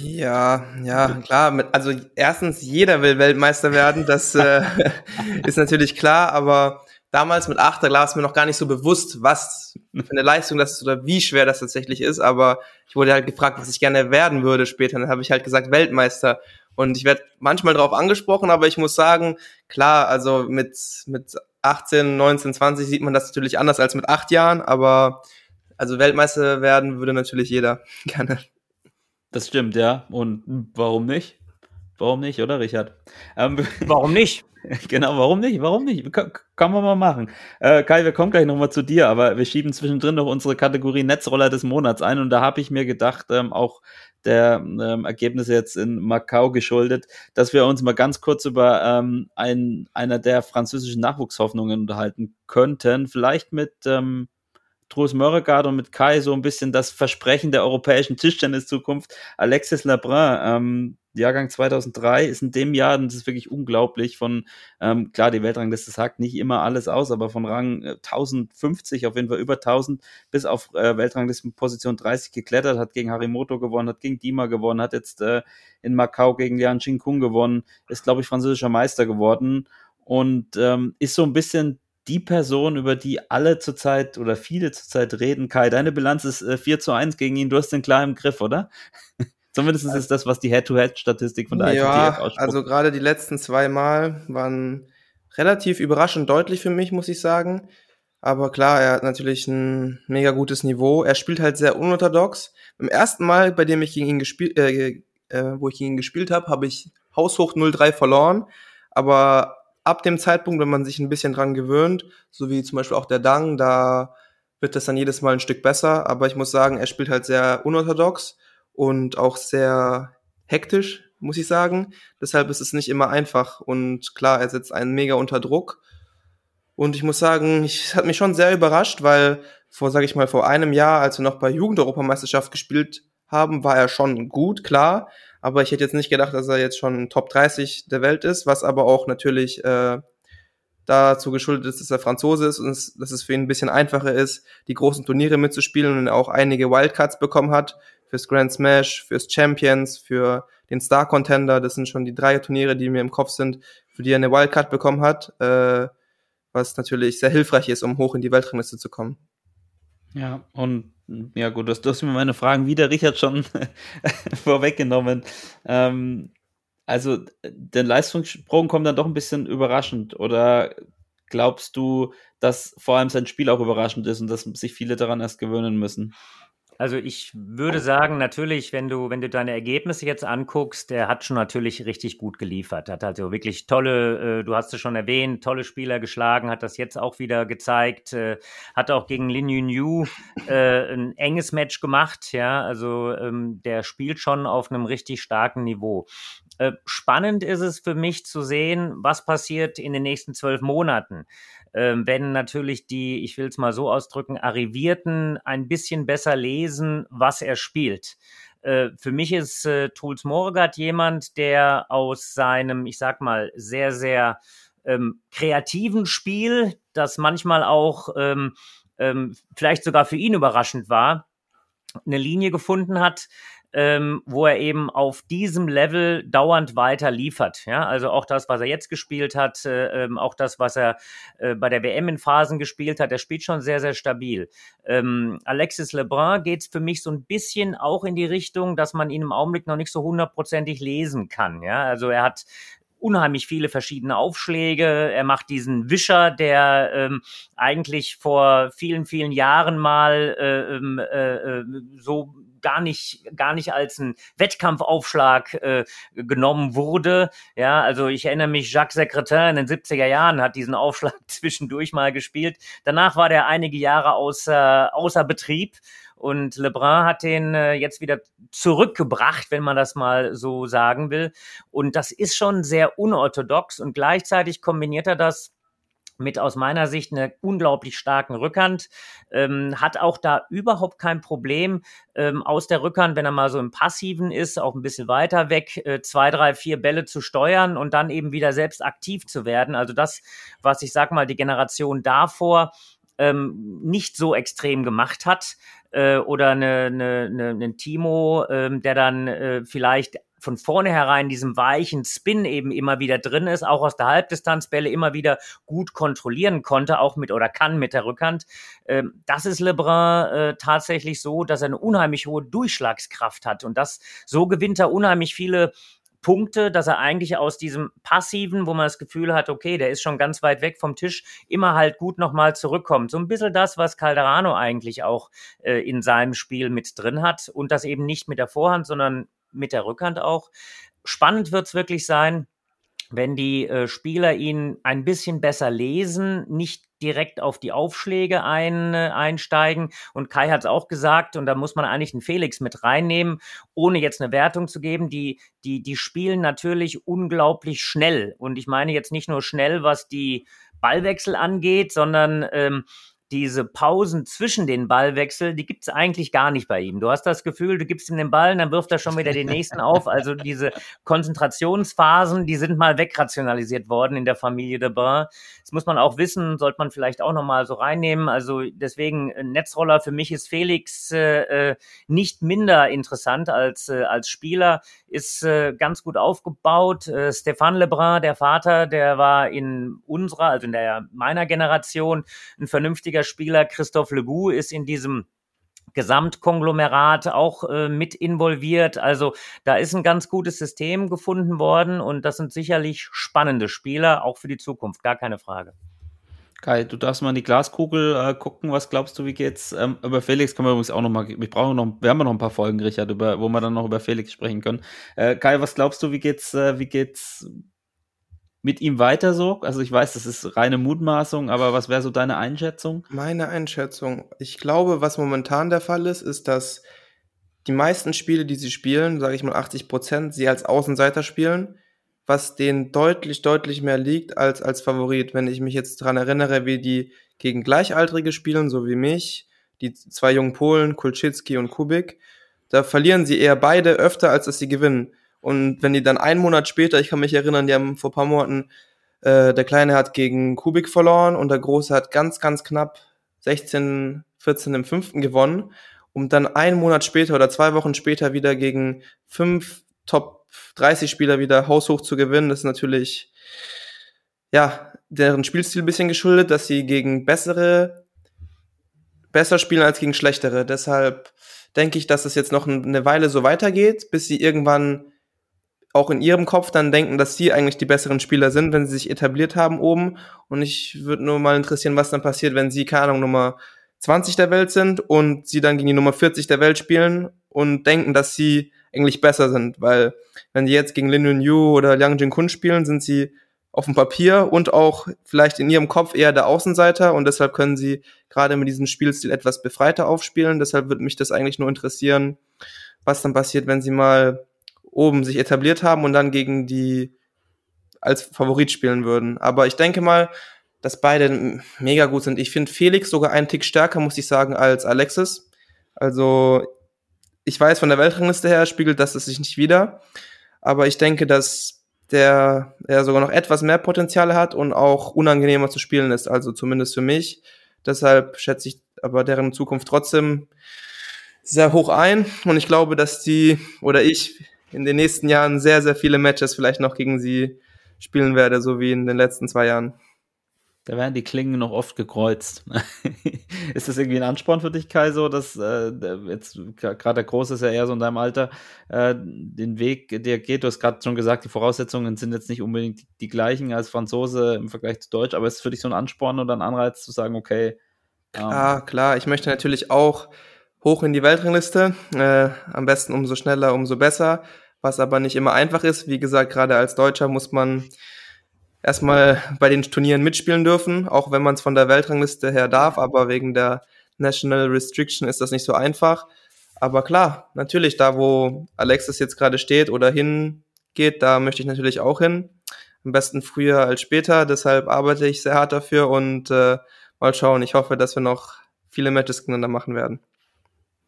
Ja, ja, klar. Also erstens, jeder will Weltmeister werden, das äh, ist natürlich klar, aber damals mit acht, da war es mir noch gar nicht so bewusst, was für eine Leistung das ist oder wie schwer das tatsächlich ist. Aber ich wurde halt gefragt, was ich gerne werden würde später. Dann habe ich halt gesagt, Weltmeister. Und ich werde manchmal darauf angesprochen, aber ich muss sagen, klar, also mit, mit 18, 19, 20 sieht man das natürlich anders als mit acht Jahren, aber also Weltmeister werden würde natürlich jeder gerne. Das stimmt, ja. Und warum nicht? Warum nicht, oder Richard? Ähm, warum nicht? Genau, warum nicht? Warum nicht? Kann, kann man mal machen. Äh, Kai, wir kommen gleich nochmal zu dir, aber wir schieben zwischendrin noch unsere Kategorie Netzroller des Monats ein und da habe ich mir gedacht, ähm, auch der ähm, Ergebnisse jetzt in Macau geschuldet, dass wir uns mal ganz kurz über ähm, ein, einer der französischen Nachwuchshoffnungen unterhalten könnten. Vielleicht mit ähm, Truls Mörregard und mit Kai so ein bisschen das Versprechen der europäischen Tischtennis-Zukunft. Alexis Lebrun, ähm, Jahrgang 2003 ist in dem Jahr, und das ist wirklich unglaublich, von, ähm, klar, die Weltrangliste sagt nicht immer alles aus, aber von Rang äh, 1050, auf jeden Fall über 1000, bis auf äh, Weltranglistenposition 30 geklettert, hat gegen Harimoto gewonnen, hat gegen Dima gewonnen, hat jetzt äh, in Macau gegen Lian Kung gewonnen, ist, glaube ich, französischer Meister geworden und ähm, ist so ein bisschen die Person, über die alle zurzeit oder viele zurzeit reden. Kai, deine Bilanz ist äh, 4 zu 1 gegen ihn, du hast den klar im Griff, oder? Zumindest ist das, was die Head-to-Head-Statistik von der ja, ITTF ausspricht. Also gerade die letzten zwei Mal waren relativ überraschend deutlich für mich, muss ich sagen. Aber klar, er hat natürlich ein mega gutes Niveau. Er spielt halt sehr unorthodox. Beim ersten Mal, bei dem ich gegen ihn gespielt, äh, äh, wo ich gegen ihn gespielt habe, habe ich haushoch 0-3 verloren. Aber ab dem Zeitpunkt, wenn man sich ein bisschen dran gewöhnt, so wie zum Beispiel auch der Dang, da wird das dann jedes Mal ein Stück besser. Aber ich muss sagen, er spielt halt sehr unorthodox und auch sehr hektisch, muss ich sagen. Deshalb ist es nicht immer einfach und klar, er setzt einen mega unter Druck. Und ich muss sagen, ich hat mich schon sehr überrascht, weil vor, sage ich mal, vor einem Jahr, als wir noch bei Jugendeuropameisterschaft gespielt haben, war er schon gut, klar. Aber ich hätte jetzt nicht gedacht, dass er jetzt schon Top 30 der Welt ist, was aber auch natürlich äh, dazu geschuldet ist, dass er Franzose ist und es, dass es für ihn ein bisschen einfacher ist, die großen Turniere mitzuspielen und auch einige Wildcards bekommen hat fürs Grand Smash, fürs Champions, für den Star Contender. Das sind schon die drei Turniere, die mir im Kopf sind, für die er eine Wildcard bekommen hat, äh, was natürlich sehr hilfreich ist, um hoch in die Weltrangliste zu kommen. Ja, und ja gut, das, du hast mir meine Fragen wieder, Richard, schon vorweggenommen. Ähm, also der Leistungssprung kommt dann doch ein bisschen überraschend oder glaubst du, dass vor allem sein Spiel auch überraschend ist und dass sich viele daran erst gewöhnen müssen? Also ich würde sagen, natürlich, wenn du, wenn du deine Ergebnisse jetzt anguckst, der hat schon natürlich richtig gut geliefert. Hat also wirklich tolle, äh, du hast es schon erwähnt, tolle Spieler geschlagen, hat das jetzt auch wieder gezeigt, äh, hat auch gegen Lin Yun Yu äh, ein enges Match gemacht, ja, also ähm, der spielt schon auf einem richtig starken Niveau. Spannend ist es für mich zu sehen, was passiert in den nächsten zwölf Monaten wenn natürlich die, ich will es mal so ausdrücken, Arrivierten ein bisschen besser lesen, was er spielt. Äh, für mich ist äh, Truls Morgat jemand, der aus seinem, ich sag mal, sehr, sehr ähm, kreativen Spiel, das manchmal auch ähm, ähm, vielleicht sogar für ihn überraschend war, eine Linie gefunden hat, ähm, wo er eben auf diesem Level dauernd weiter liefert. Ja, also auch das, was er jetzt gespielt hat, äh, ähm, auch das, was er äh, bei der WM in Phasen gespielt hat, er spielt schon sehr, sehr stabil. Ähm, Alexis Lebrun geht für mich so ein bisschen auch in die Richtung, dass man ihn im Augenblick noch nicht so hundertprozentig lesen kann. Ja, also er hat unheimlich viele verschiedene Aufschläge. Er macht diesen Wischer, der ähm, eigentlich vor vielen, vielen Jahren mal äh, ähm, äh, äh, so gar nicht, gar nicht als ein Wettkampfaufschlag äh, genommen wurde. Ja, also ich erinnere mich, Jacques Secretin in den 70er Jahren hat diesen Aufschlag zwischendurch mal gespielt. Danach war der einige Jahre außer, außer Betrieb. Und Lebrun hat den äh, jetzt wieder zurückgebracht, wenn man das mal so sagen will. Und das ist schon sehr unorthodox. Und gleichzeitig kombiniert er das mit aus meiner Sicht einer unglaublich starken Rückhand, ähm, hat auch da überhaupt kein Problem ähm, aus der Rückhand, wenn er mal so im Passiven ist, auch ein bisschen weiter weg, äh, zwei, drei, vier Bälle zu steuern und dann eben wieder selbst aktiv zu werden. Also das, was ich sag mal, die Generation davor ähm, nicht so extrem gemacht hat äh, oder eine, eine, eine, einen Timo, ähm, der dann äh, vielleicht von vornherein diesem weichen Spin eben immer wieder drin ist, auch aus der Halbdistanzbälle immer wieder gut kontrollieren konnte, auch mit oder kann mit der Rückhand. Ähm, das ist Lebrun äh, tatsächlich so, dass er eine unheimlich hohe Durchschlagskraft hat und das so gewinnt er unheimlich viele Punkte, dass er eigentlich aus diesem passiven, wo man das Gefühl hat, okay, der ist schon ganz weit weg vom Tisch, immer halt gut nochmal zurückkommt. So ein bisschen das, was Calderano eigentlich auch äh, in seinem Spiel mit drin hat und das eben nicht mit der Vorhand, sondern mit der Rückhand auch. Spannend wird's wirklich sein, wenn die äh, Spieler ihn ein bisschen besser lesen, nicht direkt auf die Aufschläge ein, äh, einsteigen. Und Kai hat es auch gesagt, und da muss man eigentlich einen Felix mit reinnehmen, ohne jetzt eine Wertung zu geben. Die, die, die spielen natürlich unglaublich schnell. Und ich meine jetzt nicht nur schnell, was die Ballwechsel angeht, sondern ähm, diese Pausen zwischen den Ballwechseln, die gibt es eigentlich gar nicht bei ihm. Du hast das Gefühl, du gibst ihm den Ball, dann wirft er schon wieder den nächsten auf. Also diese Konzentrationsphasen, die sind mal wegrationalisiert worden in der Familie de Bain. Das muss man auch wissen, sollte man vielleicht auch nochmal so reinnehmen. Also deswegen äh, Netzroller, für mich ist Felix äh, äh, nicht minder interessant als, äh, als Spieler, ist äh, ganz gut aufgebaut. Äh, Stéphane Lebrun, der Vater, der war in unserer, also in der meiner Generation ein vernünftiger Spieler. Christoph Legout ist in diesem Gesamtkonglomerat auch äh, mit involviert. Also da ist ein ganz gutes System gefunden worden und das sind sicherlich spannende Spieler, auch für die Zukunft, gar keine Frage. Kai, du darfst mal in die Glaskugel äh, gucken. Was glaubst du, wie geht's? Ähm, über Felix können wir übrigens auch noch mal. Wir brauchen noch, wir haben noch ein paar Folgen, Richard, über, wo wir dann noch über Felix sprechen können. Äh, Kai, was glaubst du, wie geht's? Äh, wie geht's mit ihm weiter so? Also ich weiß, das ist reine Mutmaßung, aber was wäre so deine Einschätzung? Meine Einschätzung. Ich glaube, was momentan der Fall ist, ist, dass die meisten Spiele, die sie spielen, sage ich mal 80 Prozent, sie als Außenseiter spielen, was denen deutlich, deutlich mehr liegt als als Favorit. Wenn ich mich jetzt dran erinnere, wie die gegen Gleichaltrige spielen, so wie mich, die zwei jungen Polen, Kulczycki und Kubik, da verlieren sie eher beide öfter, als dass sie gewinnen. Und wenn die dann einen Monat später, ich kann mich erinnern, die haben vor paar Monaten, äh, der Kleine hat gegen Kubik verloren und der Große hat ganz, ganz knapp 16, 14 im fünften gewonnen, um dann einen Monat später oder zwei Wochen später wieder gegen fünf Top 30 Spieler wieder haushoch zu gewinnen, das ist natürlich, ja, deren Spielstil ein bisschen geschuldet, dass sie gegen bessere besser spielen als gegen schlechtere. Deshalb denke ich, dass es jetzt noch eine Weile so weitergeht, bis sie irgendwann auch in ihrem Kopf dann denken, dass sie eigentlich die besseren Spieler sind, wenn sie sich etabliert haben oben. Und ich würde nur mal interessieren, was dann passiert, wenn sie, keine Ahnung, Nummer 20 der Welt sind und sie dann gegen die Nummer 40 der Welt spielen und denken, dass sie eigentlich besser sind. Weil wenn die jetzt gegen Lin Yu oder Liang Jin-kun spielen, sind sie auf dem Papier und auch vielleicht in ihrem Kopf eher der Außenseiter und deshalb können sie gerade mit diesem Spielstil etwas befreiter aufspielen. Deshalb würde mich das eigentlich nur interessieren, was dann passiert, wenn sie mal oben sich etabliert haben und dann gegen die als Favorit spielen würden. Aber ich denke mal, dass beide mega gut sind. Ich finde Felix sogar einen Tick stärker, muss ich sagen, als Alexis. Also ich weiß, von der Weltrangliste her spiegelt das sich nicht wieder. Aber ich denke, dass der er sogar noch etwas mehr Potenzial hat und auch unangenehmer zu spielen ist, also zumindest für mich. Deshalb schätze ich aber deren Zukunft trotzdem sehr hoch ein. Und ich glaube, dass die oder ich in den nächsten Jahren sehr, sehr viele Matches vielleicht noch gegen sie spielen werde, so wie in den letzten zwei Jahren. Da werden die Klingen noch oft gekreuzt. ist das irgendwie ein Ansporn für dich, Kai, so, dass äh, jetzt gerade der Große ist ja eher so in deinem Alter, äh, den Weg, der geht, du hast gerade schon gesagt, die Voraussetzungen sind jetzt nicht unbedingt die, die, gleichen als Franzose im Vergleich zu Deutsch, aber ist es für dich so ein Ansporn oder ein Anreiz zu sagen, okay. Ähm, klar, klar, ich möchte natürlich auch hoch in die Weltrangliste, äh, am besten umso schneller, umso besser, was aber nicht immer einfach ist. Wie gesagt, gerade als Deutscher muss man erstmal bei den Turnieren mitspielen dürfen, auch wenn man es von der Weltrangliste her darf, aber wegen der National Restriction ist das nicht so einfach. Aber klar, natürlich, da wo Alexis jetzt gerade steht oder hingeht, da möchte ich natürlich auch hin. Am besten früher als später. Deshalb arbeite ich sehr hart dafür und äh, mal schauen. Ich hoffe, dass wir noch viele Matches gegeneinander machen werden.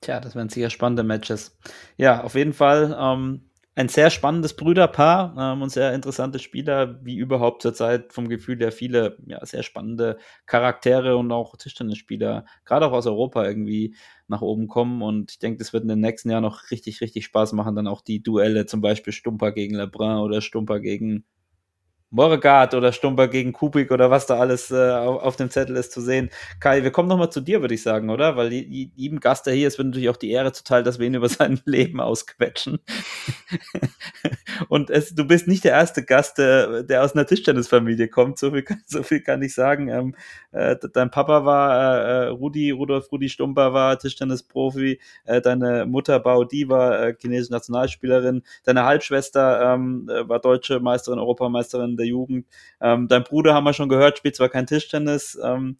Tja, das wären sicher spannende Matches. Ja, auf jeden Fall. Ähm, ein sehr spannendes Brüderpaar ähm, und sehr interessante Spieler, wie überhaupt zurzeit vom Gefühl her viele ja, sehr spannende Charaktere und auch Tischtennisspieler, gerade auch aus Europa irgendwie nach oben kommen. Und ich denke, das wird in den nächsten Jahren noch richtig, richtig Spaß machen. Dann auch die Duelle, zum Beispiel Stumper gegen Lebrun oder Stumper gegen Morgard oder Stumper gegen Kubik oder was da alles äh, auf, dem Zettel ist zu sehen. Kai, wir kommen nochmal zu dir, würde ich sagen, oder? Weil jedem Gast, der hier ist, wird natürlich auch die Ehre zuteil, dass wir ihn über sein Leben ausquetschen. Und es, du bist nicht der erste Gast, der, der aus einer Tischtennisfamilie kommt. So viel, kann, so viel kann ich sagen. Ähm, äh, dein Papa war äh, äh, Rudi, Rudolf Rudi Stumper war Tischtennisprofi. Äh, deine Mutter Bao Di war äh, chinesische Nationalspielerin. Deine Halbschwester ähm, äh, war deutsche Meisterin, Europameisterin der Jugend. Ähm, dein Bruder haben wir schon gehört, spielt zwar kein Tischtennis, ähm,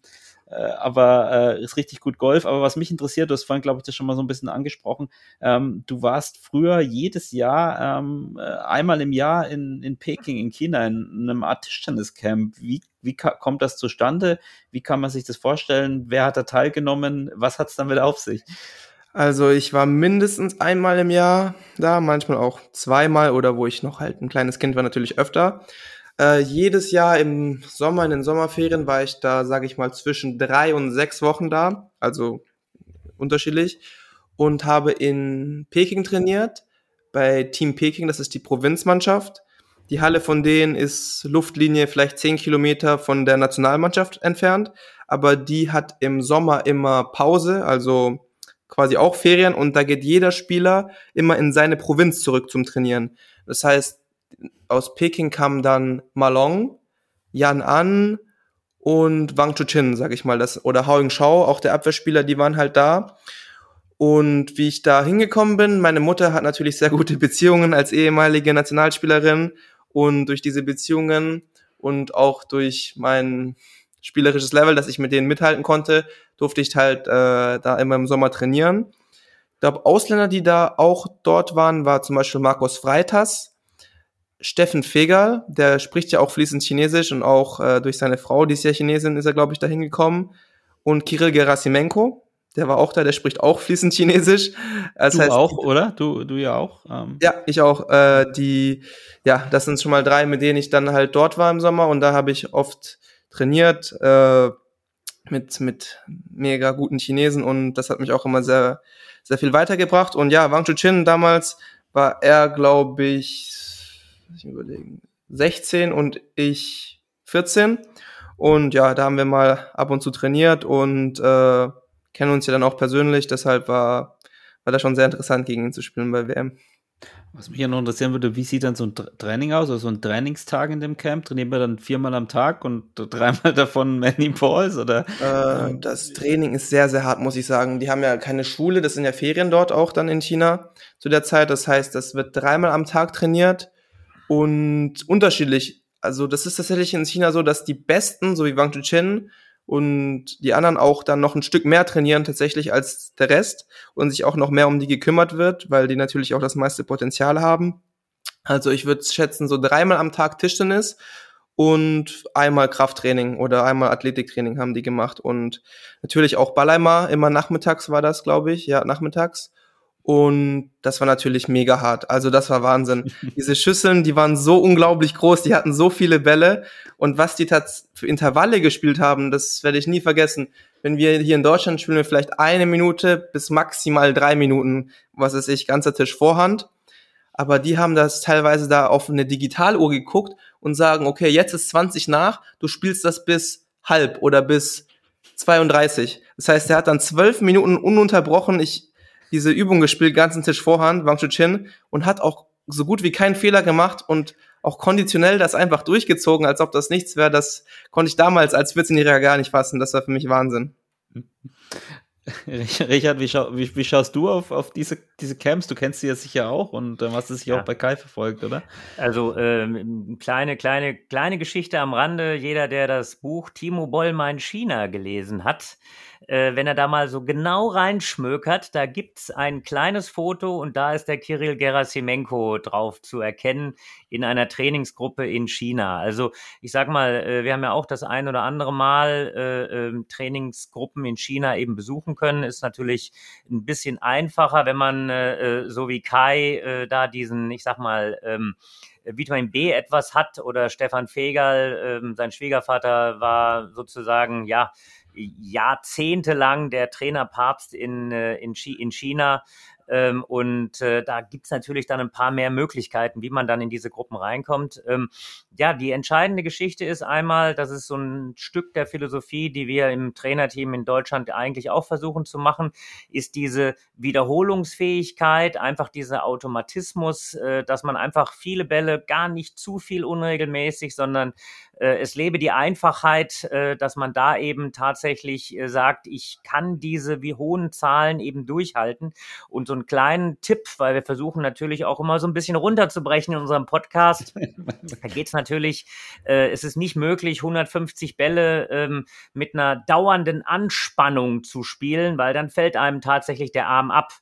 äh, aber äh, ist richtig gut Golf. Aber was mich interessiert, du hast vorhin, glaube ich, das schon mal so ein bisschen angesprochen. Ähm, du warst früher jedes Jahr ähm, äh, einmal im Jahr in, in Peking, in China, in, in einem Art Tischtenniscamp. Wie, wie kommt das zustande? Wie kann man sich das vorstellen? Wer hat da teilgenommen? Was hat es damit auf sich? Also ich war mindestens einmal im Jahr da, manchmal auch zweimal oder wo ich noch halt ein kleines Kind war, natürlich öfter. Äh, jedes Jahr im Sommer, in den Sommerferien, war ich da, sage ich mal, zwischen drei und sechs Wochen da, also unterschiedlich, und habe in Peking trainiert, bei Team Peking, das ist die Provinzmannschaft. Die Halle von denen ist Luftlinie vielleicht zehn Kilometer von der Nationalmannschaft entfernt, aber die hat im Sommer immer Pause, also quasi auch Ferien und da geht jeder Spieler immer in seine Provinz zurück zum Trainieren. Das heißt, aus Peking kamen dann Malong, Yan An und Wang Chuchin, sag ich mal, das, oder Hao Shao, auch der Abwehrspieler, die waren halt da. Und wie ich da hingekommen bin, meine Mutter hat natürlich sehr gute Beziehungen als ehemalige Nationalspielerin und durch diese Beziehungen und auch durch mein spielerisches Level, dass ich mit denen mithalten konnte, durfte ich halt äh, da immer im Sommer trainieren. Ich glaube, Ausländer, die da auch dort waren, war zum Beispiel Markus Freitas, Steffen Fegal, der spricht ja auch fließend Chinesisch und auch äh, durch seine Frau, die ist ja Chinesin, ist er, glaube ich, dahin gekommen. Und Kirill Gerasimenko, der war auch da, der spricht auch fließend Chinesisch. Das du heißt, auch, oder? Du, du ja auch? Ähm. Ja, ich auch. Äh, die, ja, das sind schon mal drei, mit denen ich dann halt dort war im Sommer und da habe ich oft trainiert äh, mit, mit mega guten Chinesen und das hat mich auch immer sehr, sehr viel weitergebracht. Und ja, Wang Chuchin damals war er, glaube ich, ich überlegen, 16 und ich 14. Und ja, da haben wir mal ab und zu trainiert und äh, kennen uns ja dann auch persönlich. Deshalb war, war das schon sehr interessant, gegen ihn zu spielen bei WM. Was mich ja noch interessieren würde, wie sieht dann so ein Training aus, also so ein Trainingstag in dem Camp? Trainieren wir dann viermal am Tag und dreimal davon Many Balls oder? Äh, das Training ist sehr, sehr hart, muss ich sagen. Die haben ja keine Schule, das sind ja Ferien dort auch dann in China zu der Zeit. Das heißt, das wird dreimal am Tag trainiert und unterschiedlich. Also das ist tatsächlich in China so, dass die Besten, so wie Wang Chuchen und die anderen auch dann noch ein Stück mehr trainieren tatsächlich als der Rest und sich auch noch mehr um die gekümmert wird, weil die natürlich auch das meiste Potenzial haben. Also ich würde schätzen, so dreimal am Tag Tischtennis und einmal Krafttraining oder einmal Athletiktraining haben die gemacht und natürlich auch Balleimer, immer nachmittags war das, glaube ich, ja, nachmittags Und das war natürlich mega hart. Also das war Wahnsinn. Diese Schüsseln, die waren so unglaublich groß, die hatten so viele Bälle. Und was die für Intervalle gespielt haben, das werde ich nie vergessen. Wenn wir hier in Deutschland spielen wir vielleicht eine Minute bis maximal drei Minuten, was ist ich, ganzer Tisch Vorhand. Aber die haben das teilweise da auf eine Digitaluhr geguckt und sagen, okay, jetzt ist 20 nach, du spielst das bis halb oder bis 32. Das heißt, er hat dann zwölf Minuten ununterbrochen. Ich diese Übung gespielt, ganzen Tisch Vorhand, Wang Chin, und hat auch so gut wie keinen Fehler gemacht und auch konditionell das einfach durchgezogen, als ob das nichts wäre. Das konnte ich damals als 14-Jähriger gar nicht fassen. Das war für mich Wahnsinn. Richard, wie, schau, wie, wie, schaust du auf, auf diese, diese Camps? Du kennst sie ja sicher auch und äh, hast es sicher ja. auch bei Kai verfolgt, oder? Also ähm, kleine, kleine, kleine Geschichte am Rande. Jeder, der das Buch Timo Bollmann China gelesen hat, äh, wenn er da mal so genau reinschmökert, da gibt's ein kleines Foto und da ist der Kirill Gerasimenko drauf zu erkennen in einer Trainingsgruppe in China. Also ich sag mal, äh, wir haben ja auch das ein oder andere Mal äh, äh, Trainingsgruppen in China eben besuchen können. Ist natürlich ein bisschen einfacher, wenn man äh, äh so wie Kai äh, da diesen, ich sag mal, ähm, Vitamin B etwas hat oder Stefan Fegal, ähm, sein Schwiegervater war sozusagen, ja, jahrzehntelang der Trainerpapst in, äh, in, in China. Ähm, und äh, da gibt's natürlich dann ein paar mehr Möglichkeiten, wie man dann in diese Gruppen reinkommt. Ähm, ja, die entscheidende Geschichte ist einmal, das ist so ein Stück der Philosophie, die wir im Trainerteam in Deutschland eigentlich auch versuchen zu machen, ist diese Wiederholungsfähigkeit, einfach dieser Automatismus, äh, dass man einfach viele Bälle gar nicht zu viel unregelmäßig, sondern es lebe die Einfachheit, äh, dass man da eben tatsächlich äh, sagt, ich kann diese wie hohen Zahlen eben durchhalten. Und so einen kleinen Tipp, weil wir versuchen natürlich auch immer so ein bisschen runterzubrechen in unserem Podcast. da geht es natürlich, es ist nicht möglich, 150 Bälle ähm, mit einer dauernden Anspannung zu spielen, weil dann fällt einem tatsächlich der Arm ab.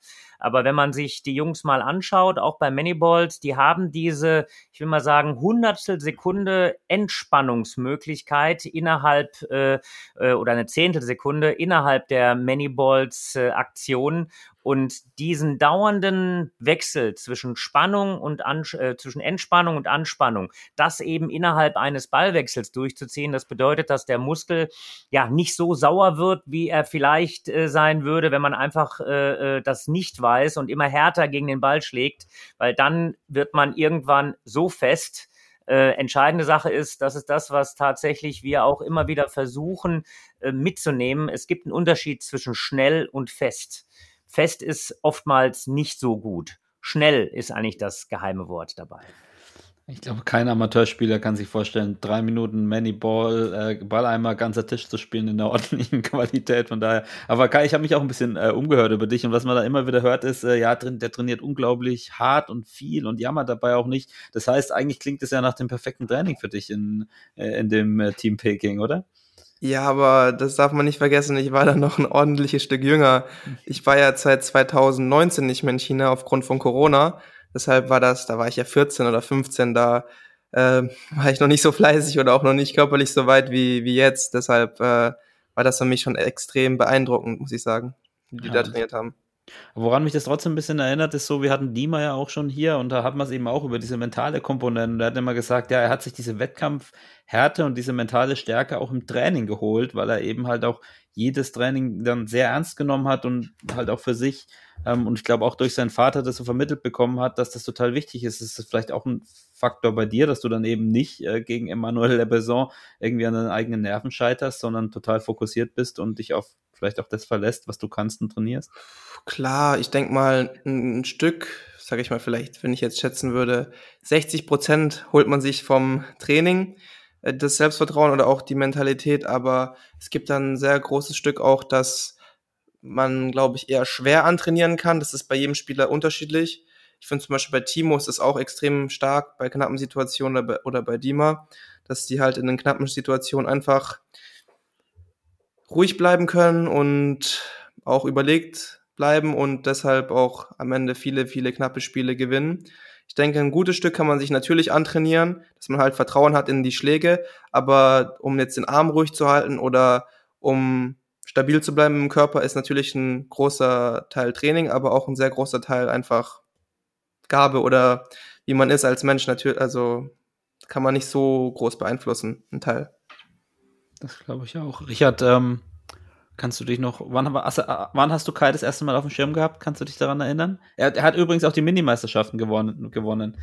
Aber wenn man sich die Jungs mal anschaut, auch bei Manyballs, die haben diese, ich will mal sagen, Hundertstel Sekunde Entspannungsmöglichkeit innerhalb äh, äh oder eine Zehntel Sekunde innerhalb der Manyballs äh, Aktion und diesen dauernden Wechsel zwischen Spannung und An äh, zwischen Entspannung und Anspannung, das eben innerhalb eines Ballwechsels durchzuziehen, das bedeutet, dass der Muskel ja nicht so sauer wird, wie er vielleicht äh, sein würde, wenn man einfach äh, äh das nicht weiß und immer härter gegen den Ball schlägt, weil dann wird man irgendwann so fest, äh, entscheidende Sache ist, das ist das, was tatsächlich wir auch immer wieder versuchen äh, mitzunehmen. Es gibt einen Unterschied zwischen schnell und fest. Fest ist oftmals nicht so gut. Schnell ist eigentlich das geheime Wort dabei. Ich glaube, kein Amateurspieler kann sich vorstellen, drei Minuten Many-Ball, äh, Balleimer, ganzer Tisch zu spielen in der ordentlichen Qualität. Von daher. Aber Kai, ich habe mich auch ein bisschen äh, umgehört über dich und was man da immer wieder hört, ist, äh, ja, der trainiert unglaublich hart und viel und jammert dabei auch nicht. Das heißt, eigentlich klingt es ja nach dem perfekten Training für dich in, äh, in dem äh, Team Peking, oder? Ja, aber das darf man nicht vergessen, ich war da noch ein ordentliches Stück jünger. Ich war ja seit 2019 nicht mehr in China aufgrund von Corona. Deshalb war das, da war ich ja 14 oder 15, da äh, war ich noch nicht so fleißig oder auch noch nicht körperlich so weit wie, wie jetzt. Deshalb äh, war das für mich schon extrem beeindruckend, muss ich sagen, wie die ja, da trainiert haben. Woran mich das trotzdem ein bisschen erinnert, ist so, wir hatten Dima ja auch schon hier und da hat man es eben auch über diese mentale Komponente. Er hat immer gesagt, ja, er hat sich diese Wettkampfhärte und diese mentale Stärke auch im Training geholt, weil er eben halt auch jedes Training dann sehr ernst genommen hat und halt auch für sich ähm, und ich glaube auch durch seinen Vater das so vermittelt bekommen hat, dass das total wichtig ist. Ist das vielleicht auch ein Faktor bei dir, dass du dann eben nicht äh, gegen Emmanuel Lebeson irgendwie an deinen eigenen Nerven scheiterst, sondern total fokussiert bist und dich auf vielleicht auch das verlässt, was du kannst und trainierst? Klar, ich denke mal, ein Stück, sage ich mal vielleicht, wenn ich jetzt schätzen würde, 60 Prozent holt man sich vom Training, äh, das Selbstvertrauen oder auch die Mentalität, aber es gibt dann ein sehr großes Stück auch, dass man, glaube ich, eher schwer antrainieren kann. Das ist bei jedem Spieler unterschiedlich. Ich finde zum Beispiel bei Timo ist es auch extrem stark bei knappen Situationen oder bei, oder bei Dima, dass die halt in den knappen Situationen einfach ruhig bleiben können und auch überlegt bleiben und deshalb auch am Ende viele, viele knappe Spiele gewinnen. Ich denke, ein gutes Stück kann man sich natürlich antrainieren, dass man halt Vertrauen hat in die Schläge, aber um jetzt den Arm ruhig zu halten oder um stabil zu bleiben im Körper ist natürlich ein großer Teil Training, aber auch ein sehr großer Teil einfach Gabe oder wie man ist als Mensch natürlich, also kann man nicht so groß beeinflussen, ein Teil. Das glaube ich auch. Richard, ähm, kannst du dich noch, wann, wann, hast du Kai das erste Mal auf dem Schirm gehabt? Kannst du dich daran erinnern? Er, er hat übrigens auch die Minimeisterschaften gewonnen. gewonnen.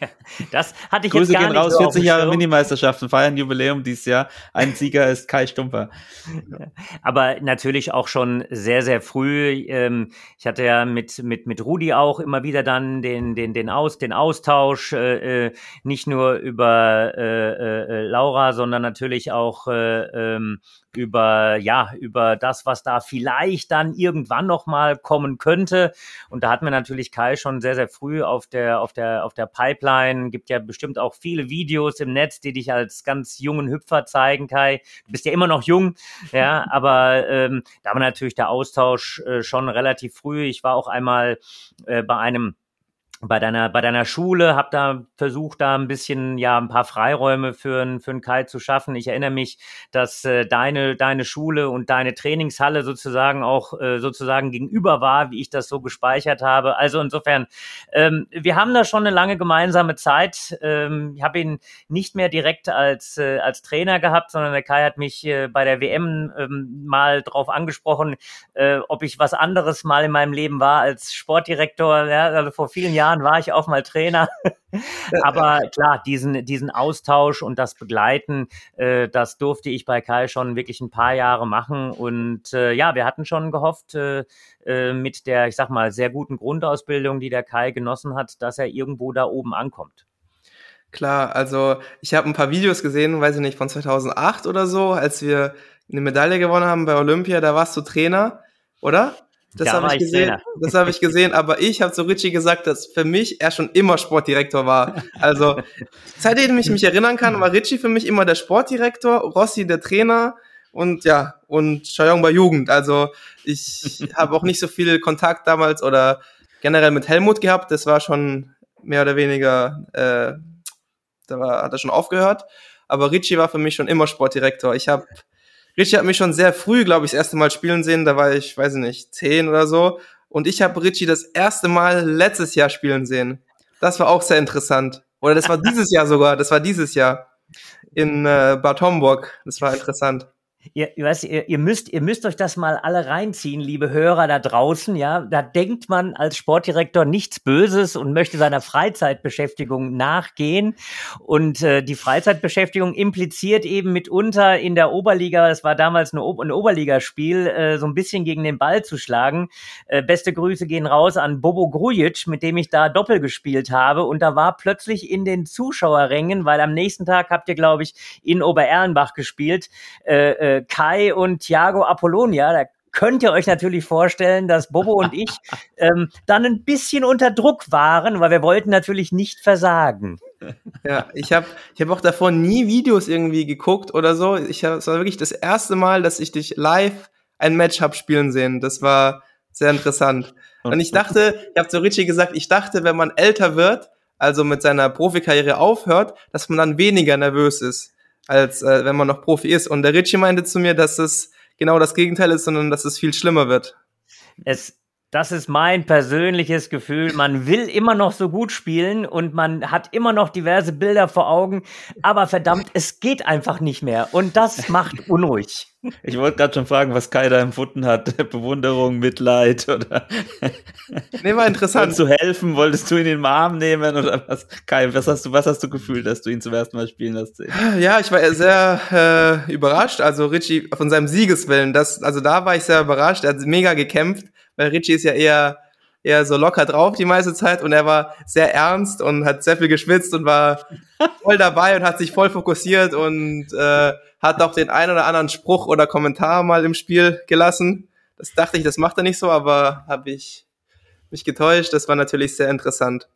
Das hatte ich Grüße jetzt gar gehen nicht raus, so 40 Jahre Minimeisterschaften, feiern Jubiläum dieses Jahr. Ein Sieger ist Kai Stumper. Aber natürlich auch schon sehr, sehr früh. Ähm, ich hatte ja mit, mit, mit Rudi auch immer wieder dann den, den, den, Aus, den Austausch, äh, äh nicht nur über äh, Laura, sondern natürlich auch äh, ähm, über ja über das, was da vielleicht dann irgendwann noch mal kommen könnte. Und da hatten wir natürlich Kai schon sehr sehr früh auf der auf der auf der Pipeline. Gibt ja bestimmt auch viele Videos im Netz, die dich als ganz jungen Hüpfer zeigen, Kai. Du bist ja immer noch jung, ja, aber ähm, da war natürlich der Austausch äh, schon relativ früh. Ich war auch einmal äh, bei einem bei deiner, bei deiner Schule, habe da versucht, da ein bisschen, ja, ein paar Freiräume für, einen für einen Kai zu schaffen. Ich erinnere mich, dass äh, deine, deine Schule und deine Trainingshalle sozusagen auch äh, sozusagen gegenüber war, wie ich das so gespeichert habe. Also insofern, ähm, wir haben da schon eine lange gemeinsame Zeit. Ähm, ich habe ihn nicht mehr direkt als, äh, als Trainer gehabt, sondern der Kai hat mich äh, bei der WM ähm, mal drauf angesprochen, äh, ob ich was anderes mal in meinem Leben war als Sportdirektor, ja, also vor vielen Jahren Jahren war ich auch mal Trainer. Aber klar, diesen, diesen Austausch und das Begleiten, äh, das durfte ich bei Kai schon wirklich ein paar Jahre machen. Und äh, ja, wir hatten schon gehofft, äh, äh, mit der, ich sag mal, sehr guten Grundausbildung, die der Kai genossen hat, dass er irgendwo da oben ankommt. Klar, also ich habe ein paar Videos gesehen, weiß ich nicht, von 2008 oder so, als wir eine Medaille gewonnen haben bei Olympia, da warst du Trainer, oder? Das habe ich gesehen. Trainer. Das habe ich gesehen, aber ich habe zu Richie gesagt, dass für mich er schon immer Sportdirektor war. Also seitdem ich mich erinnern kann, war Richie für mich immer der Sportdirektor, Rossi der Trainer und ja und Chayong bei Jugend. Also ich habe auch nicht so viel Kontakt damals oder generell mit Helmut gehabt. Das war schon mehr oder weniger, äh, da war, hat er schon aufgehört. Aber Richie war für mich schon immer Sportdirektor. Ich habe Richie hat mich schon sehr früh, glaube ich, das erste Mal spielen sehen. Da war ich, weiß ich nicht, zehn oder so. Und ich habe Richie das erste Mal letztes Jahr spielen sehen. Das war auch sehr interessant. Oder das war dieses Jahr sogar. Das war dieses Jahr in äh, Bad Homburg. Das war interessant. Ihr, ihr, ihr, müsst, ihr müsst euch das mal alle reinziehen, liebe Hörer da draußen, ja. Da denkt man als Sportdirektor nichts Böses und möchte seiner Freizeitbeschäftigung nachgehen. Und äh, die Freizeitbeschäftigung impliziert eben mitunter in der Oberliga, es war damals ein, ein Oberligaspiel, äh, so ein bisschen gegen den Ball zu schlagen. Äh, beste Grüße gehen raus an Bobo Grujic, mit dem ich da Doppel gespielt habe. Und da war plötzlich in den Zuschauerrängen, weil am nächsten Tag habt ihr, glaube ich, in Obererlenbach gespielt, äh, äh Kai und Thiago Apollonia, da könnt ihr euch natürlich vorstellen, dass Bobo und ich ähm, dann ein bisschen unter Druck waren, weil wir wollten natürlich nicht versagen. Ja, ich habe ich hab auch davor nie Videos irgendwie geguckt oder so. Ich hab, es war wirklich das erste Mal, dass ich dich live ein Match hab spielen sehen. Das war sehr interessant. Und ich dachte, ich habe zu Richie gesagt, ich dachte, wenn man älter wird, also mit seiner Profikarriere aufhört, dass man dann weniger nervös ist als äh, wenn man noch Profi ist. Und der Ritchie meinte zu mir, dass es genau das Gegenteil ist, sondern dass es viel schlimmer wird. Es das ist mein persönliches Gefühl. Man will immer noch so gut spielen und man hat immer noch diverse Bilder vor Augen, aber verdammt, es geht einfach nicht mehr und das macht unruhig. Ich wollte gerade schon fragen, was Kai da empfunden hat. Bewunderung, Mitleid oder. Nee, war interessant. Wolltest du helfen? Wolltest du ihn in den Arm nehmen oder was? Kai, was hast du, was hast du gefühlt, dass du ihn zum ersten Mal spielen hast? Ja, ich war sehr äh, überrascht. Also Richie von seinem Siegeswillen, das, also da war ich sehr überrascht. Er hat mega gekämpft weil Richie ist ja eher, eher so locker drauf die meiste Zeit und er war sehr ernst und hat sehr viel geschwitzt und war voll dabei und hat sich voll fokussiert und äh, hat auch den einen oder anderen Spruch oder Kommentar mal im Spiel gelassen. Das dachte ich, das macht er nicht so, aber habe ich mich getäuscht. Das war natürlich sehr interessant.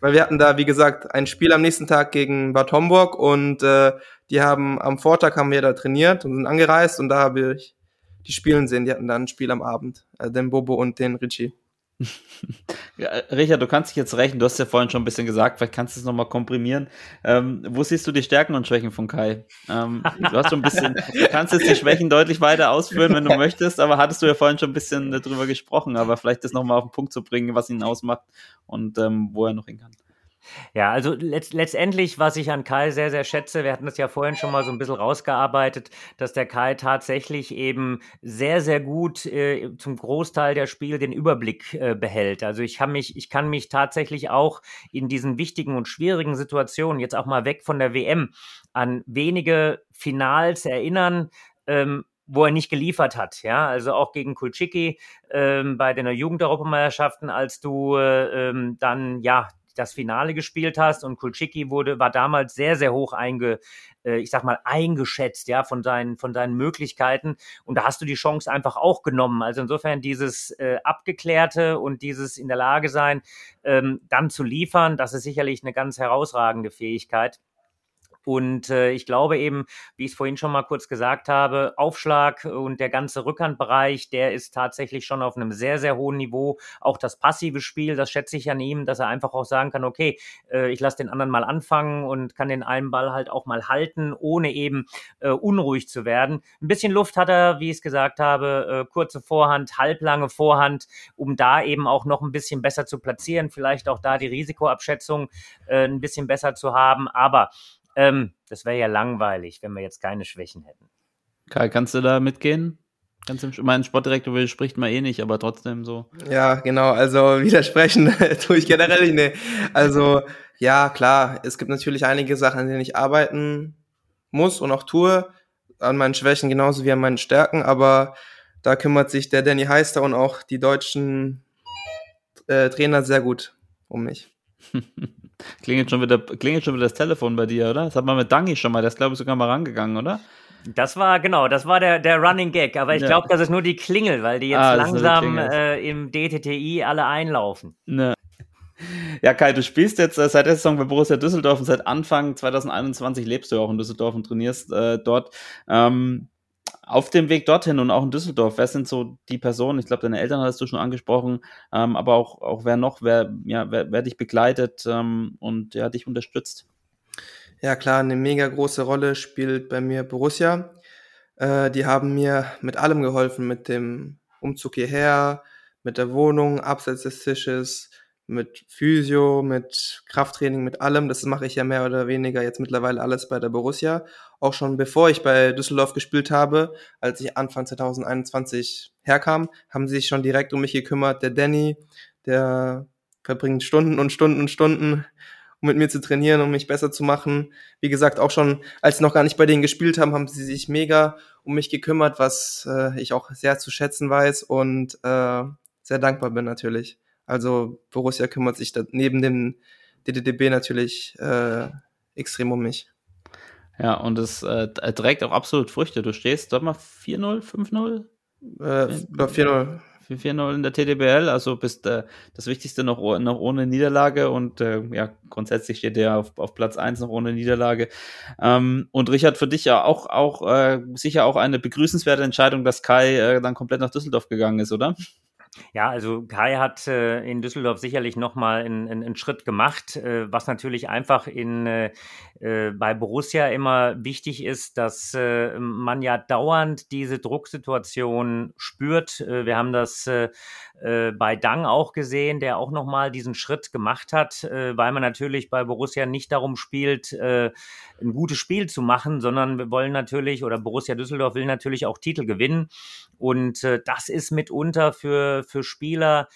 Weil wir hatten da, wie gesagt, ein Spiel am nächsten Tag gegen Bad Homburg und äh, die haben am Vortag haben wir da trainiert und sind angereist und da habe ich die spielen sehen. Die hatten dann ein Spiel am Abend, äh, den Bobo und den Richie. Ja, Richard, du kannst dich jetzt rechnen, du hast ja vorhin schon ein bisschen gesagt, vielleicht kannst du es nochmal komprimieren. Ähm, wo siehst du die Stärken und Schwächen von Kai? Ähm, du hast schon ein bisschen, du kannst jetzt die Schwächen deutlich weiter ausführen, wenn du möchtest, aber hattest du ja vorhin schon ein bisschen darüber gesprochen, aber vielleicht das nochmal auf den Punkt zu bringen, was ihn ausmacht und ähm, wo er noch hin kann. Ja, also letzt, letztendlich, was ich an Kai sehr, sehr schätze, wir hatten das ja vorhin schon mal so ein bisschen rausgearbeitet, dass der Kai tatsächlich eben sehr, sehr gut äh, zum Großteil der Spiele den Überblick äh, behält. Also ich kann mich, ich kann mich tatsächlich auch in diesen wichtigen und schwierigen Situationen, jetzt auch mal weg von der WM, an wenige Finals erinnern, ähm, wo er nicht geliefert hat. Ja, also auch gegen Kulczyki ähm, bei den Jugendeuropameisterschaften, als du äh, ähm, dann ja das Finale gespielt hast und Kulczyki wurde, war damals sehr, sehr hoch einge, äh, ich sag mal, eingeschätzt, ja, von seinen, von seinen Möglichkeiten. Und da hast du die Chance einfach auch genommen. Also insofern dieses äh, Abgeklärte und dieses in der Lage sein, ähm, dann zu liefern, das ist sicherlich eine ganz herausragende Fähigkeit. Und äh, ich glaube eben, wie ich es vorhin schon mal kurz gesagt habe, Aufschlag und der ganze Rückhandbereich, der ist tatsächlich schon auf einem sehr, sehr hohen Niveau. Auch das passive Spiel, das schätze ich an ihm, dass er einfach auch sagen kann, okay, äh, ich lasse den anderen mal anfangen und kann den einen Ball halt auch mal halten, ohne eben äh, unruhig zu werden. Ein bisschen Luft hat er, wie ich es gesagt habe, äh, kurze Vorhand, halblange Vorhand, um da eben auch noch ein bisschen besser zu platzieren, vielleicht auch da die Risikoabschätzung äh, ein bisschen besser zu haben. Aber ähm, das wäre ja langweilig, wenn wir jetzt keine Schwächen hätten. Kai, kannst du da mitgehen? Ganz im, mein Sportdirektor spricht mal eh nicht, aber trotzdem so. Ja, genau. Also widersprechen tue ich generell nicht. Nee. Also ja, klar. Es gibt natürlich einige Sachen, an denen ich arbeiten muss und auch tue. An meinen Schwächen genauso wie an meinen Stärken. Aber da kümmert sich der Danny Heister und auch die deutschen äh, Trainer sehr gut um mich. klingelt, schon wieder, klingelt schon wieder das Telefon bei dir, oder? Das hat man mit Dangi schon mal, der ist, glaube ich, sogar mal rangegangen, oder? Das war, genau, das war der, der Running Gag. Aber ich ja. glaube, das ist nur die Klingel, weil die jetzt ah, langsam äh, im DTTI alle einlaufen. Ne. Ja, Kai, du spielst jetzt äh, seit der Saison bei Borussia Düsseldorf und seit Anfang 2021 lebst du auch in Düsseldorf und trainierst äh, dort. Ähm, auf dem Weg dorthin und auch in Düsseldorf, wer sind so die Personen? Ich glaube, deine Eltern hast du schon angesprochen, ähm, aber auch, auch wer noch, wer, ja, wer, wer dich begleitet ähm, und ja, dich unterstützt? Ja, klar, eine mega große Rolle spielt bei mir Borussia. Äh, die haben mir mit allem geholfen, mit dem Umzug hierher, mit der Wohnung, abseits des Tisches, mit Physio, mit Krafttraining, mit allem. Das mache ich ja mehr oder weniger jetzt mittlerweile alles bei der Borussia. Auch schon bevor ich bei Düsseldorf gespielt habe, als ich Anfang 2021 herkam, haben sie sich schon direkt um mich gekümmert. Der Danny, der verbringt Stunden und Stunden und Stunden, um mit mir zu trainieren, um mich besser zu machen. Wie gesagt, auch schon, als sie noch gar nicht bei denen gespielt haben, haben sie sich mega um mich gekümmert, was äh, ich auch sehr zu schätzen weiß und äh, sehr dankbar bin natürlich. Also Borussia kümmert sich da neben dem DDDB natürlich äh, extrem um mich. Ja, und es äh, trägt auch absolut Früchte. Du stehst, sag mal, 4-0, 5-0? Äh, 4-0. 4-0 in der TDBL, also bist äh, das Wichtigste noch, noch ohne Niederlage und äh, ja, grundsätzlich steht der auf, auf Platz 1 noch ohne Niederlage. Ähm, und Richard, für dich ja auch, auch äh, sicher auch eine begrüßenswerte Entscheidung, dass Kai äh, dann komplett nach Düsseldorf gegangen ist, oder? Ja, also Kai hat äh, in Düsseldorf sicherlich nochmal einen, einen Schritt gemacht, äh, was natürlich einfach in, äh, äh, bei Borussia immer wichtig ist, dass äh, man ja dauernd diese Drucksituation spürt. Äh, wir haben das äh, äh, bei Dang auch gesehen, der auch nochmal diesen Schritt gemacht hat, äh, weil man natürlich bei Borussia nicht darum spielt, äh, ein gutes Spiel zu machen, sondern wir wollen natürlich, oder Borussia Düsseldorf will natürlich auch Titel gewinnen. Und äh, das ist mitunter für, für Spieler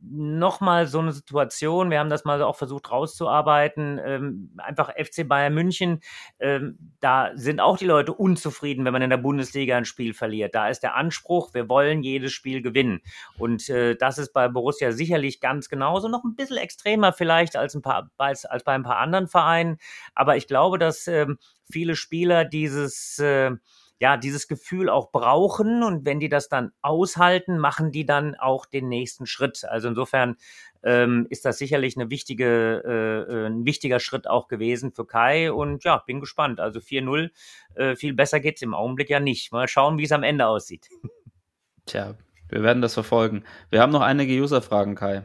nochmal so eine Situation, wir haben das mal auch versucht rauszuarbeiten, ähm, einfach FC Bayern München, ähm, da sind auch die Leute unzufrieden, wenn man in der Bundesliga ein Spiel verliert. Da ist der Anspruch, wir wollen jedes Spiel gewinnen. Und äh, das ist bei Borussia sicherlich ganz genauso, noch ein bisschen extremer vielleicht als, ein paar, als, als bei ein paar anderen Vereinen. Aber ich glaube, dass ähm, viele Spieler dieses äh, ja, dieses Gefühl auch brauchen und wenn die das dann aushalten, machen die dann auch den nächsten Schritt. Also insofern ähm, ist das sicherlich eine wichtige, äh, äh ein wichtiger Schritt auch gewesen für Kai und ja, bin gespannt. Also 4-0, äh, viel besser geht's im Augenblick ja nicht. Mal schauen, wie es am Ende aussieht. Tja, wir werden das verfolgen. Wir haben noch einige User-Fragen, Kai.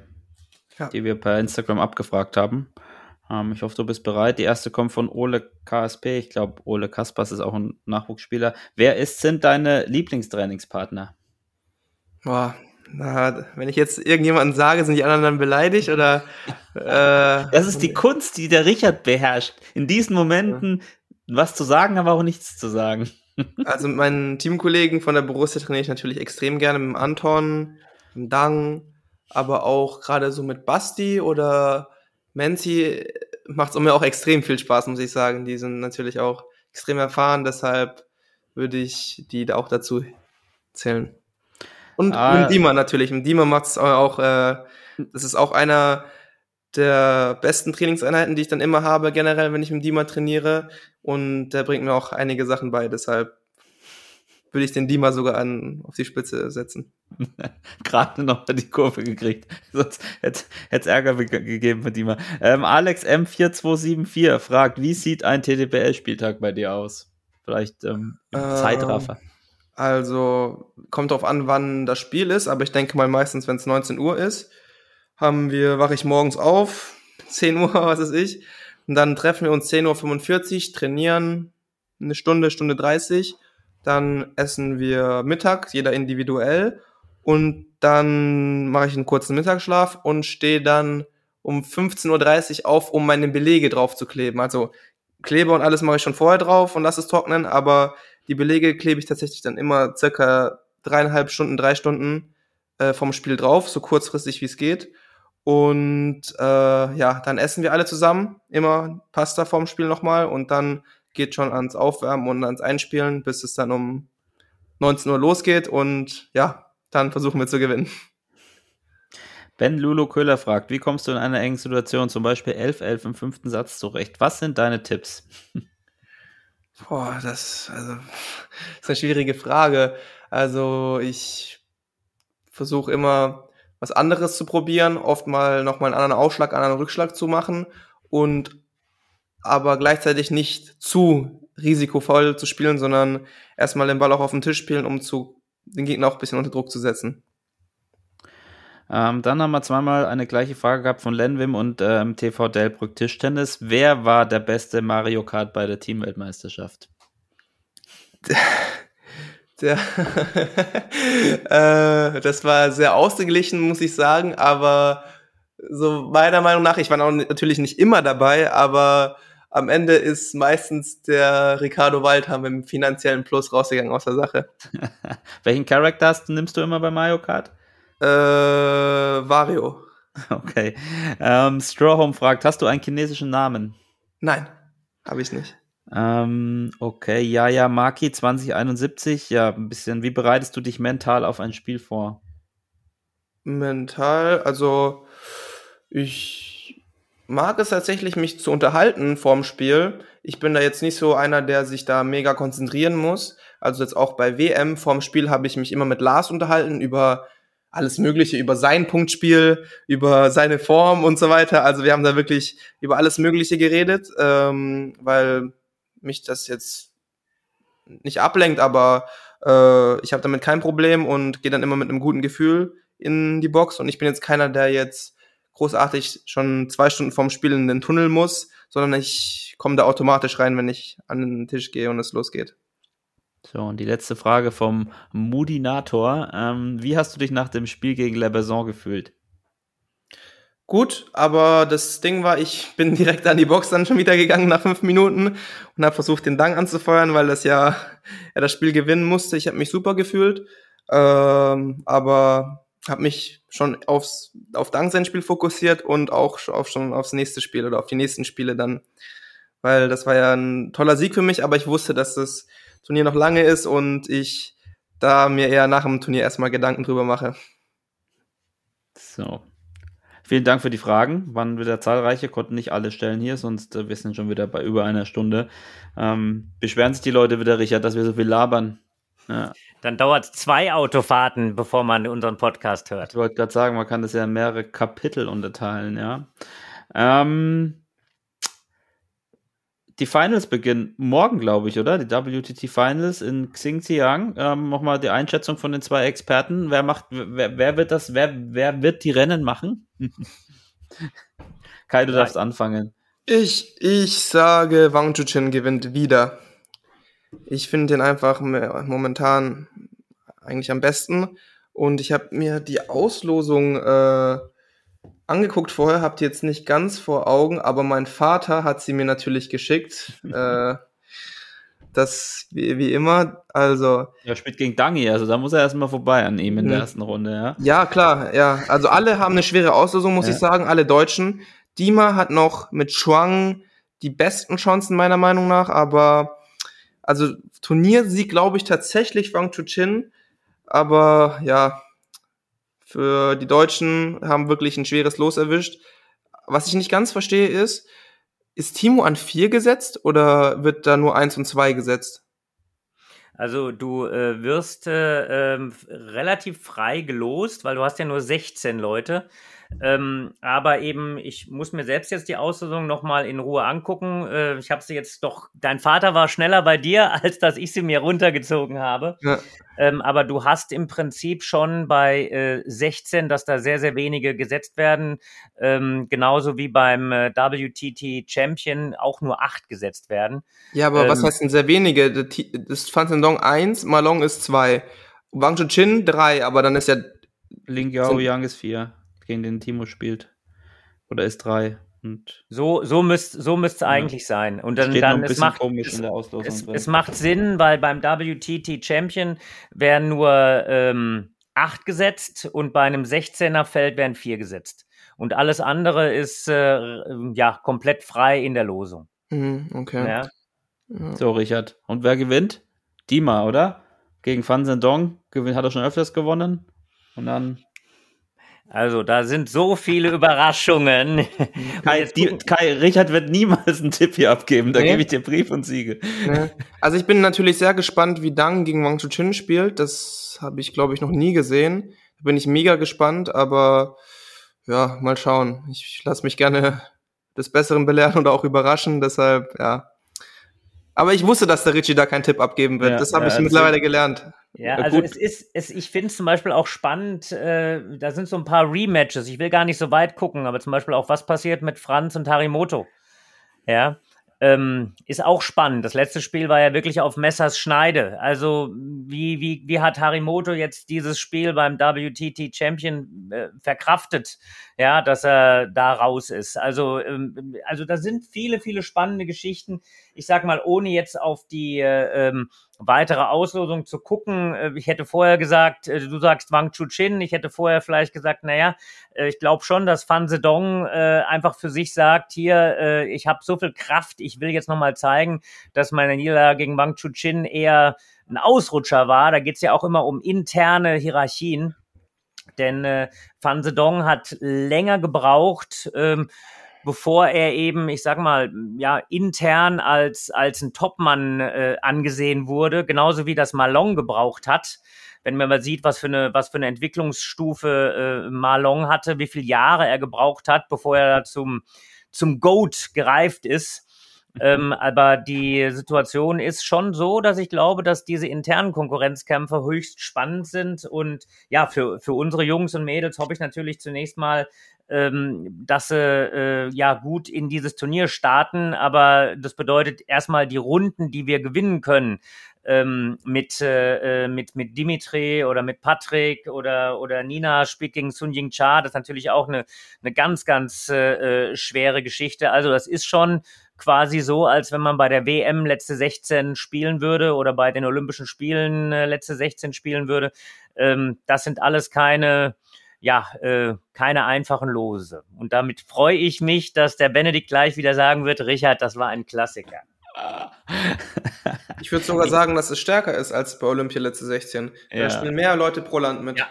ja. die wir per Instagram abgefragt haben. Ähm, ich hoffe, du bist bereit. Die erste kommt von Ole KSP. Ich glaube, Ole Kaspers ist auch ein Nachwuchsspieler. Wer ist, sind deine Lieblingstrainingspartner? Boah, na, wenn ich jetzt irgendjemanden sage, sind die anderen dann beleidigt oder? Äh, das ist die Kunst, die der Richard beherrscht. In diesen Momenten was zu sagen, aber auch nichts zu sagen. Also meinen Teamkollegen von der Borussia trainiere ich natürlich extrem gerne mit dem Anton, mit dem Dang, aber auch gerade so mit Basti oder Menzi macht es mir auch extrem viel Spaß, muss ich sagen. Die sind natürlich auch extrem erfahren, deshalb würde ich die da auch dazu zählen. Und ah, mit Dima natürlich. Mit Dima macht es auch, äh, das ist auch einer der besten Trainingseinheiten, die ich dann immer habe, generell, wenn ich mit Dima trainiere. Und der bringt mir auch einige Sachen bei, deshalb würde ich den Dima sogar an, auf die Spitze setzen. Gerade noch die Kurve gekriegt. Sonst hätte es Ärger gegeben für Dima. Ähm, Alex M4274 fragt, wie sieht ein TTPL-Spieltag bei dir aus? Vielleicht ähm, im ähm, Zeitraffer. Also kommt drauf an, wann das Spiel ist, aber ich denke mal meistens, wenn es 19 Uhr ist, haben wir, wache ich morgens auf, 10 Uhr, was weiß ich, und dann treffen wir uns 10.45 Uhr, trainieren eine Stunde, Stunde 30, dann essen wir Mittag, jeder individuell, und dann mache ich einen kurzen Mittagsschlaf und stehe dann um 15.30 Uhr auf, um meine Belege drauf zu kleben. Also Kleber und alles mache ich schon vorher drauf und lasse es trocknen, aber die Belege klebe ich tatsächlich dann immer circa dreieinhalb Stunden, drei Stunden äh, vom Spiel drauf, so kurzfristig wie es geht. Und äh, ja, dann essen wir alle zusammen, immer Pasta vorm Spiel nochmal und dann geht schon ans Aufwärmen und ans Einspielen, bis es dann um 19 Uhr losgeht und ja, dann versuchen wir zu gewinnen. Ben Lulu Köhler fragt, wie kommst du in einer engen Situation, zum Beispiel 11-11 im fünften Satz zurecht? Was sind deine Tipps? Boah, das, also, das ist eine schwierige Frage. Also ich versuche immer was anderes zu probieren, oft mal nochmal einen anderen Aufschlag, einen anderen Rückschlag zu machen und aber gleichzeitig nicht zu risikovoll zu spielen, sondern erstmal den Ball auch auf den Tisch spielen, um zu, den Gegner auch ein bisschen unter Druck zu setzen. Ähm, dann haben wir zweimal eine gleiche Frage gehabt von Lenwim und ähm, TV Delbrück Tischtennis. Wer war der beste Mario Kart bei der Teamweltmeisterschaft? Der, äh, das war sehr ausgeglichen, muss ich sagen, aber so meiner Meinung nach, ich war auch natürlich nicht immer dabei, aber am Ende ist meistens der Ricardo Waldham mit dem finanziellen Plus rausgegangen aus der Sache. Welchen Charakter hast, nimmst du immer bei Mario Kart? Äh, Wario. Okay. Ähm, Strawhome fragt, hast du einen chinesischen Namen? Nein, habe ich nicht. Ähm, okay, ja, ja, Maki 2071, ja, ein bisschen, wie bereitest du dich mental auf ein Spiel vor? Mental, also ich mag es tatsächlich, mich zu unterhalten vorm Spiel. Ich bin da jetzt nicht so einer, der sich da mega konzentrieren muss. Also jetzt auch bei WM vorm Spiel habe ich mich immer mit Lars unterhalten über alles Mögliche, über sein Punktspiel, über seine Form und so weiter. Also wir haben da wirklich über alles Mögliche geredet, ähm, weil mich das jetzt nicht ablenkt, aber äh, ich habe damit kein Problem und gehe dann immer mit einem guten Gefühl in die Box. Und ich bin jetzt keiner, der jetzt großartig schon zwei Stunden vorm Spiel in den Tunnel muss, sondern ich komme da automatisch rein, wenn ich an den Tisch gehe und es losgeht. So, und die letzte Frage vom Mudinator. Ähm, wie hast du dich nach dem Spiel gegen Lebaison gefühlt? gut, aber das Ding war, ich bin direkt an die Box dann schon wieder gegangen nach fünf Minuten und habe versucht, den Dang anzufeuern, weil das ja er das Spiel gewinnen musste. Ich habe mich super gefühlt, ähm, aber habe mich schon aufs auf Dank sein Spiel fokussiert und auch schon aufs nächste Spiel oder auf die nächsten Spiele dann, weil das war ja ein toller Sieg für mich, aber ich wusste, dass das Turnier noch lange ist und ich da mir eher nach dem Turnier erstmal Gedanken drüber mache. So, Vielen Dank für die Fragen. Waren wieder zahlreiche, konnten nicht alle stellen hier, sonst äh, wir sind schon wieder bei über einer Stunde. Ähm, beschweren sich die Leute wieder, Richard, dass wir so viel labern. Ja. Dann dauert es zwei Autofahrten, bevor man unseren Podcast hört. Ich wollte gerade sagen, man kann das ja in mehrere Kapitel unterteilen, ja. Ähm, die Finals beginnen morgen, glaube ich, oder? Die WTT Finals in Xingjiang. Ähm, Nochmal die Einschätzung von den zwei Experten. Wer macht, wer, wer wird das, wer, wer wird die Rennen machen? Kai, du darfst anfangen. Ich, ich sage, Wang Chuchin gewinnt wieder. Ich finde den einfach momentan eigentlich am besten. Und ich habe mir die Auslosung äh, angeguckt vorher, habt ihr jetzt nicht ganz vor Augen, aber mein Vater hat sie mir natürlich geschickt. äh, das wie, wie immer, also. Ja, spielt gegen Dangi, also da muss er erstmal vorbei an ihm in der hm. ersten Runde, ja. Ja, klar, ja. Also alle haben eine schwere Auslosung, muss ja. ich sagen, alle Deutschen. Dima hat noch mit Schwang die besten Chancen meiner Meinung nach, aber also Turniersieg glaube ich tatsächlich Wang Chuchin, aber ja, für die Deutschen haben wirklich ein schweres Los erwischt. Was ich nicht ganz verstehe ist, ist Timo an vier gesetzt oder wird da nur eins und zwei gesetzt? Also du äh, wirst äh, äh, relativ frei gelost, weil du hast ja nur 16 Leute. Ähm, aber eben, ich muss mir selbst jetzt die Auslösung nochmal in Ruhe angucken. Äh, ich habe sie jetzt doch, dein Vater war schneller bei dir, als dass ich sie mir runtergezogen habe. Ja. Ähm, aber du hast im Prinzip schon bei äh, 16, dass da sehr, sehr wenige gesetzt werden. Ähm, genauso wie beim äh, WTT Champion auch nur acht gesetzt werden. Ja, aber was ähm, heißt denn sehr wenige? Das Fanzendong 1, Malong ist 2. Wang Chin 3, aber dann ist ja. Ling Yao Yang ist 4 gegen den Timo spielt. Oder ist 3. Und so so müsste so müsste ja. eigentlich sein. Und dann, dann es macht es, es, es, macht Sinn, weil beim WTT Champion werden nur ähm, 8 gesetzt und bei einem 16er Feld werden 4 gesetzt. Und alles andere ist äh, ja komplett frei in der Losung. Mhm, okay. Ja. So, Richard. Und wer gewinnt? Dima, oder? Gegen Fan Zhendong hat er schon öfters gewonnen. Und dann also da sind so viele Überraschungen. Kai, die, Kai, Richard wird niemals einen Tipp hier abgeben. Da nee. gebe ich dir Brief und Siege. Nee. Also ich bin natürlich sehr gespannt, wie Dang gegen Wang Chuchin spielt. Das habe ich, glaube ich, noch nie gesehen. Da bin ich mega gespannt, aber ja, mal schauen. Ich lasse mich gerne des Besseren belehren oder auch überraschen. Deshalb, ja. Aber ich wusste, dass der Richie da keinen Tipp abgeben wird. Ja, das habe ja, ich mittlerweile gelernt. Ja, also Gut. es ist, es, ich finde es zum Beispiel auch spannend, äh, da sind so ein paar Rematches. Ich will gar nicht so weit gucken, aber zum Beispiel auch, was passiert mit Franz und Harimoto. Ja, ähm, ist auch spannend. Das letzte Spiel war ja wirklich auf Messers Schneide. Also wie, wie, wie hat Harimoto jetzt dieses Spiel beim WTT Champion äh, verkraftet, ja, dass er da raus ist. Also, ähm, also da sind viele, viele spannende Geschichten. Ich sag mal, ohne jetzt auf die äh, ähm, weitere Auslosung zu gucken. Äh, ich hätte vorher gesagt, äh, du sagst Wang Chuchin, ich hätte vorher vielleicht gesagt, naja, äh, ich glaube schon, dass Fan Zedong einfach für sich sagt, hier, ich habe so viel Kraft, ich will jetzt nochmal zeigen, dass meine Niederlage gegen Wang Chuchin eher ein Ausrutscher war. Da geht's ja auch immer um interne Hierarchien. Denn äh, Fan Zedong hat länger gebraucht, ähm, bevor er eben, ich sag mal, ja, intern als, als ein Topmann äh, angesehen wurde, genauso wie das Malong gebraucht hat. Wenn man mal sieht, was für eine, was für eine Entwicklungsstufe äh, Malong hatte, wie viele Jahre er gebraucht hat, bevor er zum, zum Goat gereift ist. Ähm, aber die Situation ist schon so, dass ich glaube, dass diese internen Konkurrenzkämpfe höchst spannend sind. Und ja, für, für unsere Jungs und Mädels hoffe ich natürlich zunächst mal, ähm, dass sie äh, ja gut in dieses Turnier starten, aber das bedeutet erstmal die Runden, die wir gewinnen können. Ähm, mit, äh, mit, mit Dimitri oder mit Patrick oder, oder Nina spielt gegen Sun Ying Cha. Das ist natürlich auch eine, eine ganz, ganz äh, äh schwere Geschichte. Also das ist schon quasi so, als wenn man bei der WM letzte 16 spielen würde oder bei den Olympischen Spielen äh, letzte 16 spielen würde. Ähm, das sind alles keine ja, äh, keine einfachen Lose. Und damit freue ich mich, dass der Benedikt gleich wieder sagen wird, Richard, das war ein Klassiker. Ich würde sogar sagen, dass es stärker ist als bei Olympia letzte 16. Da spielen mehr Leute pro Land mit. Ja,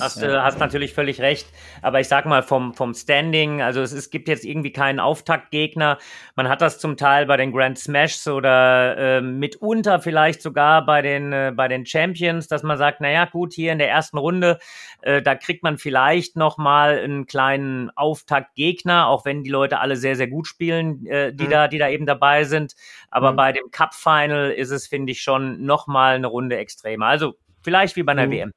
hast, ja. hast natürlich völlig recht. Aber ich sag mal, vom, vom Standing, also es, es gibt jetzt irgendwie keinen Auftaktgegner. Man hat das zum Teil bei den Grand Smashs oder äh, mitunter vielleicht sogar bei den, äh, bei den Champions, dass man sagt, naja, gut, hier in der ersten Runde, äh, da kriegt man vielleicht nochmal einen kleinen Auftaktgegner, auch wenn die Leute alle sehr, sehr gut spielen, äh, die, mhm. da, die da eben dabei sind. Aber mhm. bei dem Cup Final ist es, finde ich, schon nochmal eine Runde extremer. Also vielleicht wie bei einer mhm. WM.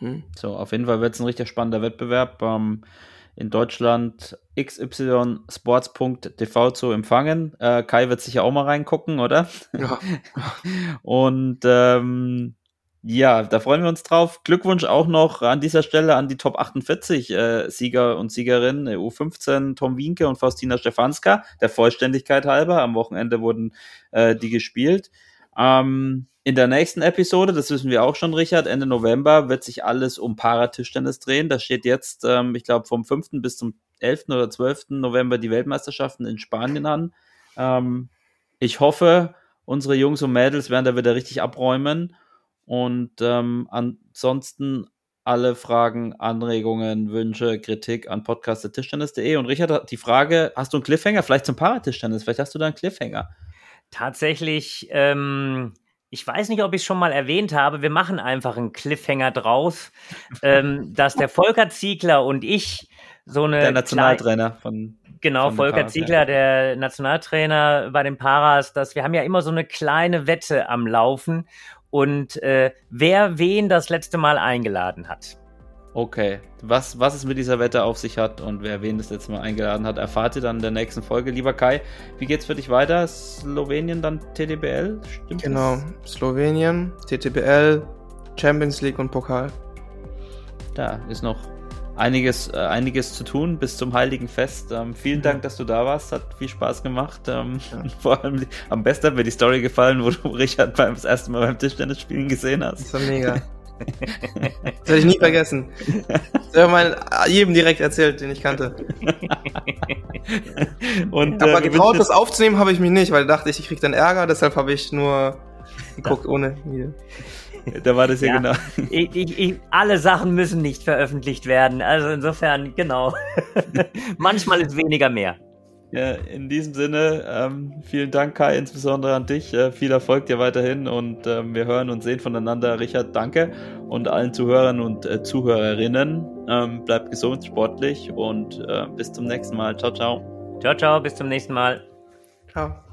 Mhm. So, auf jeden Fall wird es ein richtig spannender Wettbewerb. Ähm, in Deutschland xysports.tv zu empfangen. Äh, Kai wird sicher auch mal reingucken, oder? Ja. Und ähm, ja, da freuen wir uns drauf. Glückwunsch auch noch an dieser Stelle an die Top 48 äh, Sieger und Siegerinnen U15 Tom Wienke und Faustina Stefanska. Der Vollständigkeit halber. Am Wochenende wurden äh, die gespielt. Ähm, in der nächsten Episode, das wissen wir auch schon, Richard, Ende November wird sich alles um Paratischtennis drehen. Da steht jetzt, ähm, ich glaube, vom 5. bis zum 11. oder 12. November die Weltmeisterschaften in Spanien an. Ähm, ich hoffe, unsere Jungs und Mädels werden da wieder richtig abräumen. Und ähm, ansonsten alle Fragen, Anregungen, Wünsche, Kritik an podcast.tischtennis.de. Und Richard, die Frage, hast du einen Cliffhanger? Vielleicht zum Paratischtennis? Vielleicht hast du da einen Cliffhanger? Tatsächlich, ähm, ich weiß nicht, ob ich es schon mal erwähnt habe. Wir machen einfach einen Cliffhanger draus, ähm, dass der Volker Ziegler und ich so eine. Der Nationaltrainer von. Genau, von Volker Paras, Ziegler, ja. der Nationaltrainer bei den Paras, dass wir haben ja immer so eine kleine Wette am Laufen und äh, wer wen das letzte Mal eingeladen hat. Okay, was, was es mit dieser Wette auf sich hat und wer wen das letzte Mal eingeladen hat, erfahrt ihr dann in der nächsten Folge. Lieber Kai, wie geht's für dich weiter? Slowenien, dann TTBL? Stimmt genau, das? Slowenien, TTBL, Champions League und Pokal. Da ist noch einiges, äh, einiges zu tun bis zum Heiligen Fest. Ähm, vielen mhm. Dank, dass du da warst. Hat viel Spaß gemacht. Ähm, ja. Vor allem am besten hat mir die Story gefallen, wo du Richard beim das erste Mal beim Tischtennis spielen gesehen hast. Das war mega. das werde ich nie vergessen. Das habe ich jedem direkt erzählt, den ich kannte. Und, Aber äh, getraut, das aufzunehmen habe ich mich nicht, weil dachte ich, ich kriege dann Ärger, deshalb habe ich nur geguckt ohne Video. Da war das ja, ja genau. Ich, ich, ich, alle Sachen müssen nicht veröffentlicht werden. Also insofern, genau. Manchmal ist weniger mehr. Ja, in diesem Sinne, ähm, vielen Dank, Kai, insbesondere an dich. Äh, viel Erfolg dir weiterhin und ähm, wir hören und sehen voneinander. Richard, danke. Und allen Zuhörern und äh, Zuhörerinnen, ähm, bleibt gesund, sportlich und äh, bis zum nächsten Mal. Ciao, ciao. Ciao, ciao, bis zum nächsten Mal. Ciao.